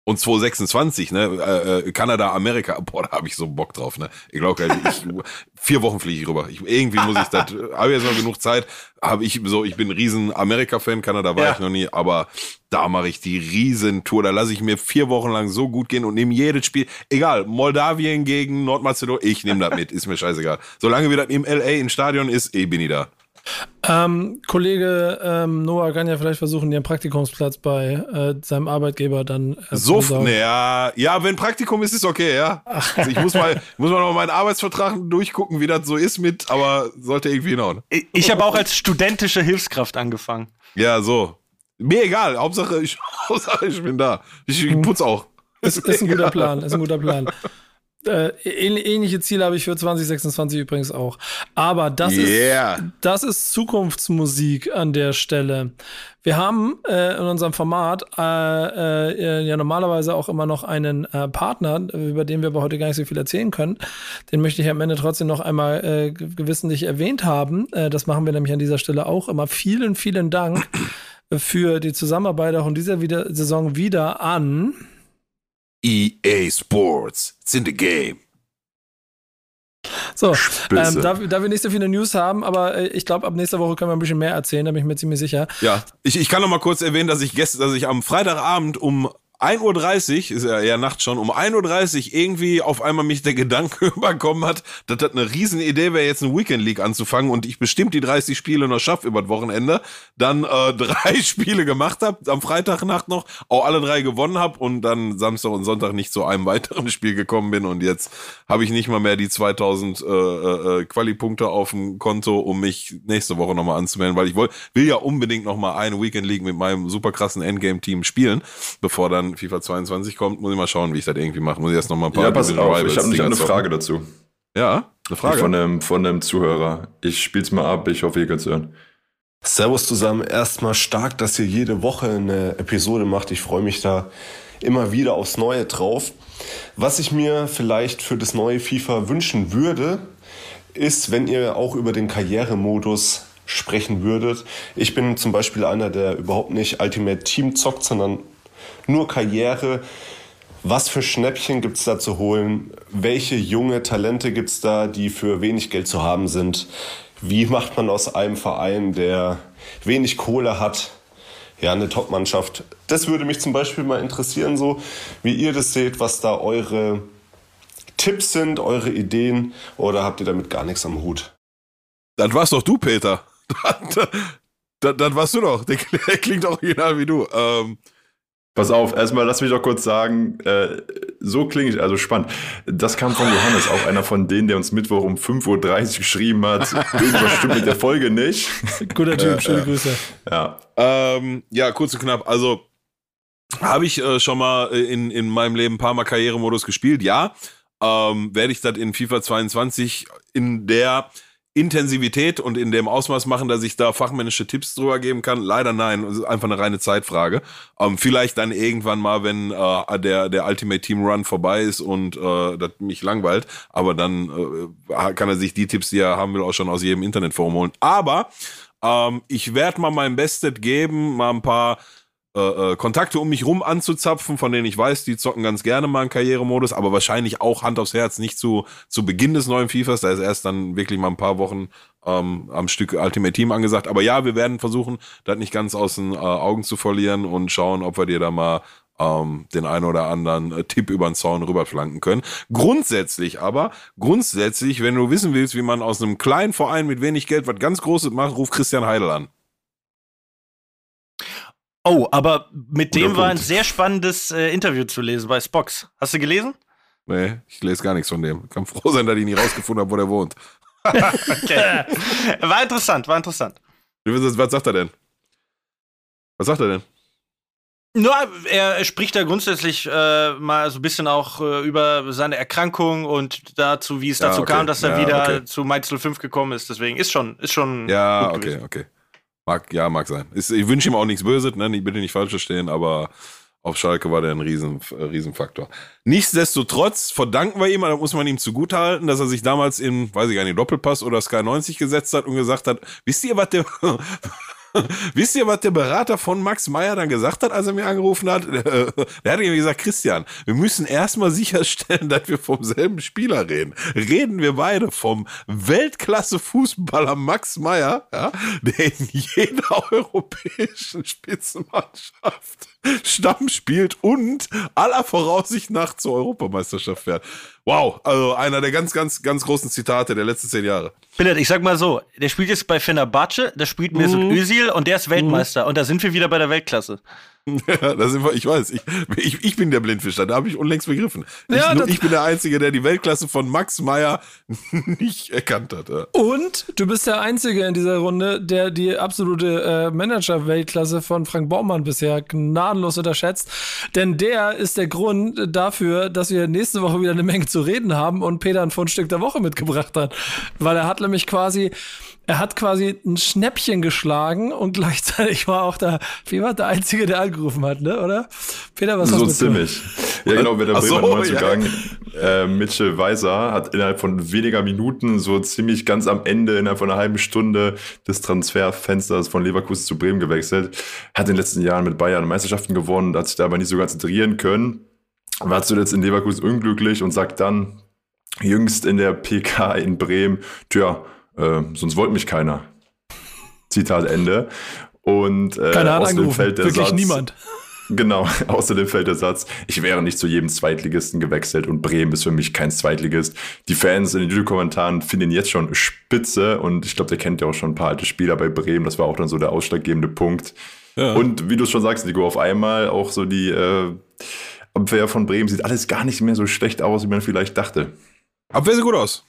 Und 2026, ne, äh, äh, Kanada, Amerika, boah, da habe ich so Bock drauf, ne. Ich glaube, ich, vier Wochen fliege ich rüber. Ich, irgendwie muss ich das, habe jetzt noch genug Zeit, habe ich so, ich bin ein riesen Amerika-Fan, Kanada war ja. ich noch nie, aber da mache ich die Riesentour, da lasse ich mir vier Wochen lang so gut gehen und nehme jedes Spiel, egal, Moldawien gegen Nordmazedonien, ich nehme das mit, ist mir scheißegal. Solange wir das im LA im Stadion ist, eh bin ich da. Ähm, Kollege ähm, Noah kann ja vielleicht versuchen, den Praktikumsplatz bei äh, seinem Arbeitgeber dann äh, so, zu ne, ja, ja, wenn Praktikum ist, ist okay, ja. Also ich muss mal, muss mal noch meinen Arbeitsvertrag durchgucken, wie das so ist mit, aber sollte irgendwie hinhauen. Ich, ich habe auch als studentische Hilfskraft angefangen. Ja, so. Mir egal, Hauptsache ich, Hauptsache ich bin da. Ich, ich putz auch. Ist, ist ein guter Plan, ist ein guter Plan. Äh, ähnliche Ziele habe ich für 2026 übrigens auch. Aber das, yeah. ist, das ist Zukunftsmusik an der Stelle. Wir haben äh, in unserem Format äh, äh, ja normalerweise auch immer noch einen äh, Partner, über den wir aber heute gar nicht so viel erzählen können. Den möchte ich am Ende trotzdem noch einmal äh, gewissentlich erwähnt haben. Äh, das machen wir nämlich an dieser Stelle auch immer. Vielen, vielen Dank für die Zusammenarbeit auch in dieser wieder Saison wieder an EA Sports. It's in the game. So, ähm, da, da, wir nicht so viele News haben, aber äh, ich glaube, ab nächster Woche können wir ein bisschen mehr erzählen, da bin ich mir ziemlich sicher. Ja, ich, ich kann noch mal kurz erwähnen, dass ich gestern, dass ich am Freitagabend um 1.30 Uhr, ist ja eher Nacht schon, um 1.30 Uhr irgendwie auf einmal mich der Gedanke überkommen hat, dass das eine Riesenidee wäre, jetzt eine Weekend League anzufangen und ich bestimmt die 30 Spiele noch schaffe über das Wochenende. Dann äh, drei Spiele gemacht habe, am Freitagnacht noch, auch alle drei gewonnen habe und dann Samstag und Sonntag nicht zu einem weiteren Spiel gekommen bin und jetzt habe ich nicht mal mehr die 2000 äh, äh, Quali-Punkte auf dem Konto, um mich nächste Woche nochmal anzumelden, weil ich will, will ja unbedingt nochmal eine Weekend League mit meinem super krassen Endgame-Team spielen, bevor dann FIFA 22 kommt, muss ich mal schauen, wie ich das irgendwie mache. Muss ich erst noch mal ein paar Ja, pass auf, ich habe nämlich eine Frage dazu. Ja, eine Frage. Von einem, von einem Zuhörer. Ich spiel's mal ab, ich hoffe, ihr könnt's hören. Servus zusammen. Erstmal stark, dass ihr jede Woche eine Episode macht. Ich freue mich da immer wieder aufs Neue drauf. Was ich mir vielleicht für das neue FIFA wünschen würde, ist, wenn ihr auch über den Karrieremodus sprechen würdet. Ich bin zum Beispiel einer, der überhaupt nicht Ultimate Team zockt, sondern nur Karriere. Was für Schnäppchen gibt es da zu holen? Welche junge Talente gibt es da, die für wenig Geld zu haben sind? Wie macht man aus einem Verein, der wenig Kohle hat, ja, eine Top-Mannschaft? Das würde mich zum Beispiel mal interessieren, so wie ihr das seht, was da eure Tipps sind, eure Ideen, oder habt ihr damit gar nichts am Hut? Dann warst doch du, Peter. Dann, dann warst du doch. Der klingt auch genau wie du. Ähm, Pass auf, erstmal lass mich doch kurz sagen, äh, so klinge ich, also spannend. Das kam von Johannes, auch einer von denen, der uns Mittwoch um 5.30 Uhr geschrieben hat. Irgendwas stimmt mit der Folge nicht. Guter Typ, schöne äh, Grüße. Ja. Ähm, ja, kurz und knapp. Also, habe ich äh, schon mal äh, in, in meinem Leben ein paar Mal Karrieremodus gespielt? Ja. Ähm, Werde ich das in FIFA 22 in der Intensivität und in dem Ausmaß machen, dass ich da fachmännische Tipps drüber geben kann? Leider nein, es ist einfach eine reine Zeitfrage. Ähm, vielleicht dann irgendwann mal, wenn äh, der, der Ultimate Team Run vorbei ist und äh, das mich langweilt, aber dann äh, kann er sich die Tipps, die er haben will, auch schon aus jedem Internetforum holen. Aber ähm, ich werde mal mein Bestes geben, mal ein paar äh, äh, Kontakte um mich rum anzuzapfen, von denen ich weiß, die zocken ganz gerne mal einen Karrieremodus, aber wahrscheinlich auch Hand aufs Herz nicht zu, zu Beginn des neuen FIFAs. Da ist erst dann wirklich mal ein paar Wochen ähm, am Stück Ultimate Team angesagt. Aber ja, wir werden versuchen, das nicht ganz aus den äh, Augen zu verlieren und schauen, ob wir dir da mal ähm, den einen oder anderen äh, Tipp über den Zaun rüberflanken können. Grundsätzlich aber, grundsätzlich, wenn du wissen willst, wie man aus einem kleinen Verein mit wenig Geld was ganz Großes macht, ruf Christian Heidel an. Oh, aber mit dem war ein sehr spannendes äh, Interview zu lesen bei Spox. Hast du gelesen? Nee, ich lese gar nichts von dem. Kann froh sein, dass ich nie rausgefunden habe, wo der wohnt. okay. War interessant, war interessant. Was sagt er denn? Was sagt er denn? Nur, er spricht da grundsätzlich äh, mal so ein bisschen auch äh, über seine Erkrankung und dazu, wie es dazu ja, okay. kam, dass er ja, wieder okay. zu Mainz 05 gekommen ist. Deswegen ist schon, ist schon. Ja, okay, gewesen. okay. Mag, ja, mag sein. Ist, ich wünsche ihm auch nichts Böses, ne? Ich bitte nicht falsch verstehen, aber auf Schalke war der ein Riesen, äh, Riesenfaktor. Nichtsdestotrotz verdanken wir ihm, da muss man ihm zugutehalten, dass er sich damals in, weiß ich gar nicht, Doppelpass oder Sky 90 gesetzt hat und gesagt hat, wisst ihr, was der, Wisst ihr, was der Berater von Max Meyer dann gesagt hat, als er mir angerufen hat? Der hat irgendwie gesagt, Christian, wir müssen erstmal sicherstellen, dass wir vom selben Spieler reden. Reden wir beide vom Weltklasse-Fußballer Max Meyer, ja, der in jeder europäischen Spitzenmannschaft Stamm spielt und aller Voraussicht nach zur Europameisterschaft fährt. Wow, also einer der ganz, ganz, ganz großen Zitate der letzten zehn Jahre. Philipp, ich sag mal so, der spielt jetzt bei Fenerbahce, der spielt Mesut mhm. Özil und der ist Weltmeister. Mhm. Und da sind wir wieder bei der Weltklasse. Ja, da sind wir, ich weiß, ich, ich, ich bin der Blindfisch, da habe ich unlängst begriffen. Ja, ich, nur, ich bin der Einzige, der die Weltklasse von Max Meyer nicht erkannt hat. Ja. Und du bist der Einzige in dieser Runde, der die absolute äh, Manager-Weltklasse von Frank Baumann bisher gnadenlos unterschätzt. Denn der ist der Grund dafür, dass wir nächste Woche wieder eine Menge zu reden haben und Peter ein Fundstück der Woche mitgebracht hat. Weil er hat nämlich quasi er hat quasi ein Schnäppchen geschlagen und gleichzeitig war auch da, wie war der Einzige, der angerufen hat, ne, oder? Peter, was so hast du ziemlich. Ja, genau, wer der Bremer so, Neuzugang, ja. äh, Mitchell Weiser hat innerhalb von weniger Minuten, so ziemlich ganz am Ende, innerhalb von einer halben Stunde des Transferfensters von Leverkusen zu Bremen gewechselt. Hat in den letzten Jahren mit Bayern Meisterschaften gewonnen, hat sich da aber nicht so ganz integrieren können. War zuletzt in Leverkusen unglücklich und sagt dann, jüngst in der PK in Bremen, tja, äh, sonst wollte mich keiner. Zitat Ende. Und äh, Keiner hat außerdem fällt der Wirklich Satz, niemand. Genau, außerdem fällt der Satz, ich wäre nicht zu jedem Zweitligisten gewechselt und Bremen ist für mich kein Zweitligist. Die Fans in den Videokommentaren finden ihn jetzt schon spitze und ich glaube, der kennt ja auch schon ein paar alte Spieler bei Bremen. Das war auch dann so der ausschlaggebende Punkt. Ja. Und wie du schon sagst, Nico, auf einmal auch so die äh, Abwehr von Bremen sieht alles gar nicht mehr so schlecht aus, wie man vielleicht dachte. Abwehr sieht gut aus.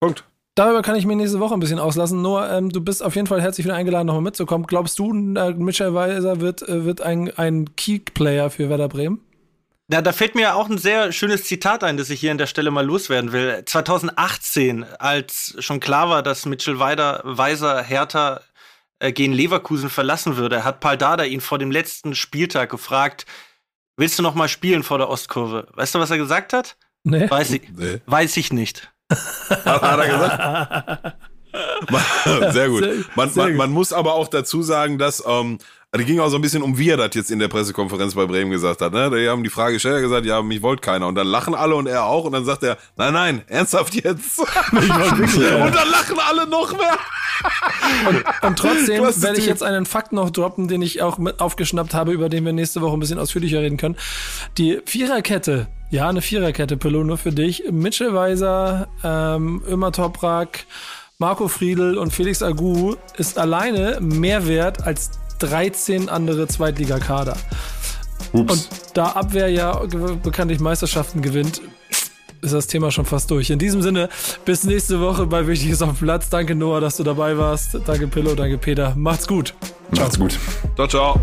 Punkt. Darüber kann ich mir nächste Woche ein bisschen auslassen. Nur, ähm, du bist auf jeden Fall herzlich wieder eingeladen, nochmal mitzukommen. Glaubst du, äh, Mitchell Weiser wird, äh, wird ein, ein Key-Player für Werder Bremen? Ja, da fällt mir auch ein sehr schönes Zitat ein, das ich hier an der Stelle mal loswerden will. 2018, als schon klar war, dass Mitchell Weider, Weiser Hertha äh, gegen Leverkusen verlassen würde, hat Paul Dada ihn vor dem letzten Spieltag gefragt, willst du noch mal spielen vor der Ostkurve? Weißt du, was er gesagt hat? Nee. Weiß ich, nee. weiß ich nicht. Hat, hat er gesagt? Sehr gut. Man, man, man, muss aber auch dazu sagen, dass ähm, die ging auch so ein bisschen um, wie er das jetzt in der Pressekonferenz bei Bremen gesagt hat. Ne? Die haben die Frage gestellt, er gesagt, ja, mich wollt keiner. Und dann lachen alle und er auch. Und dann sagt er, nein, nein, ernsthaft jetzt. und dann lachen alle noch mehr. und, und trotzdem werde ich jetzt einen Fakt noch droppen, den ich auch mit aufgeschnappt habe, über den wir nächste Woche ein bisschen ausführlicher reden können. Die Viererkette ja, eine Viererkette, Pillow, nur für dich. Mitchell Weiser, ähm, Ömer Toprak, Marco Friedl und Felix Agu ist alleine mehr wert als 13 andere Zweitligakader. Ups. Und da Abwehr ja bekanntlich Meisterschaften gewinnt, ist das Thema schon fast durch. In diesem Sinne, bis nächste Woche bei Wichtiges auf dem Platz. Danke Noah, dass du dabei warst. Danke Pillow, danke Peter. Macht's gut. Ciao. Macht's gut. Ciao, ciao.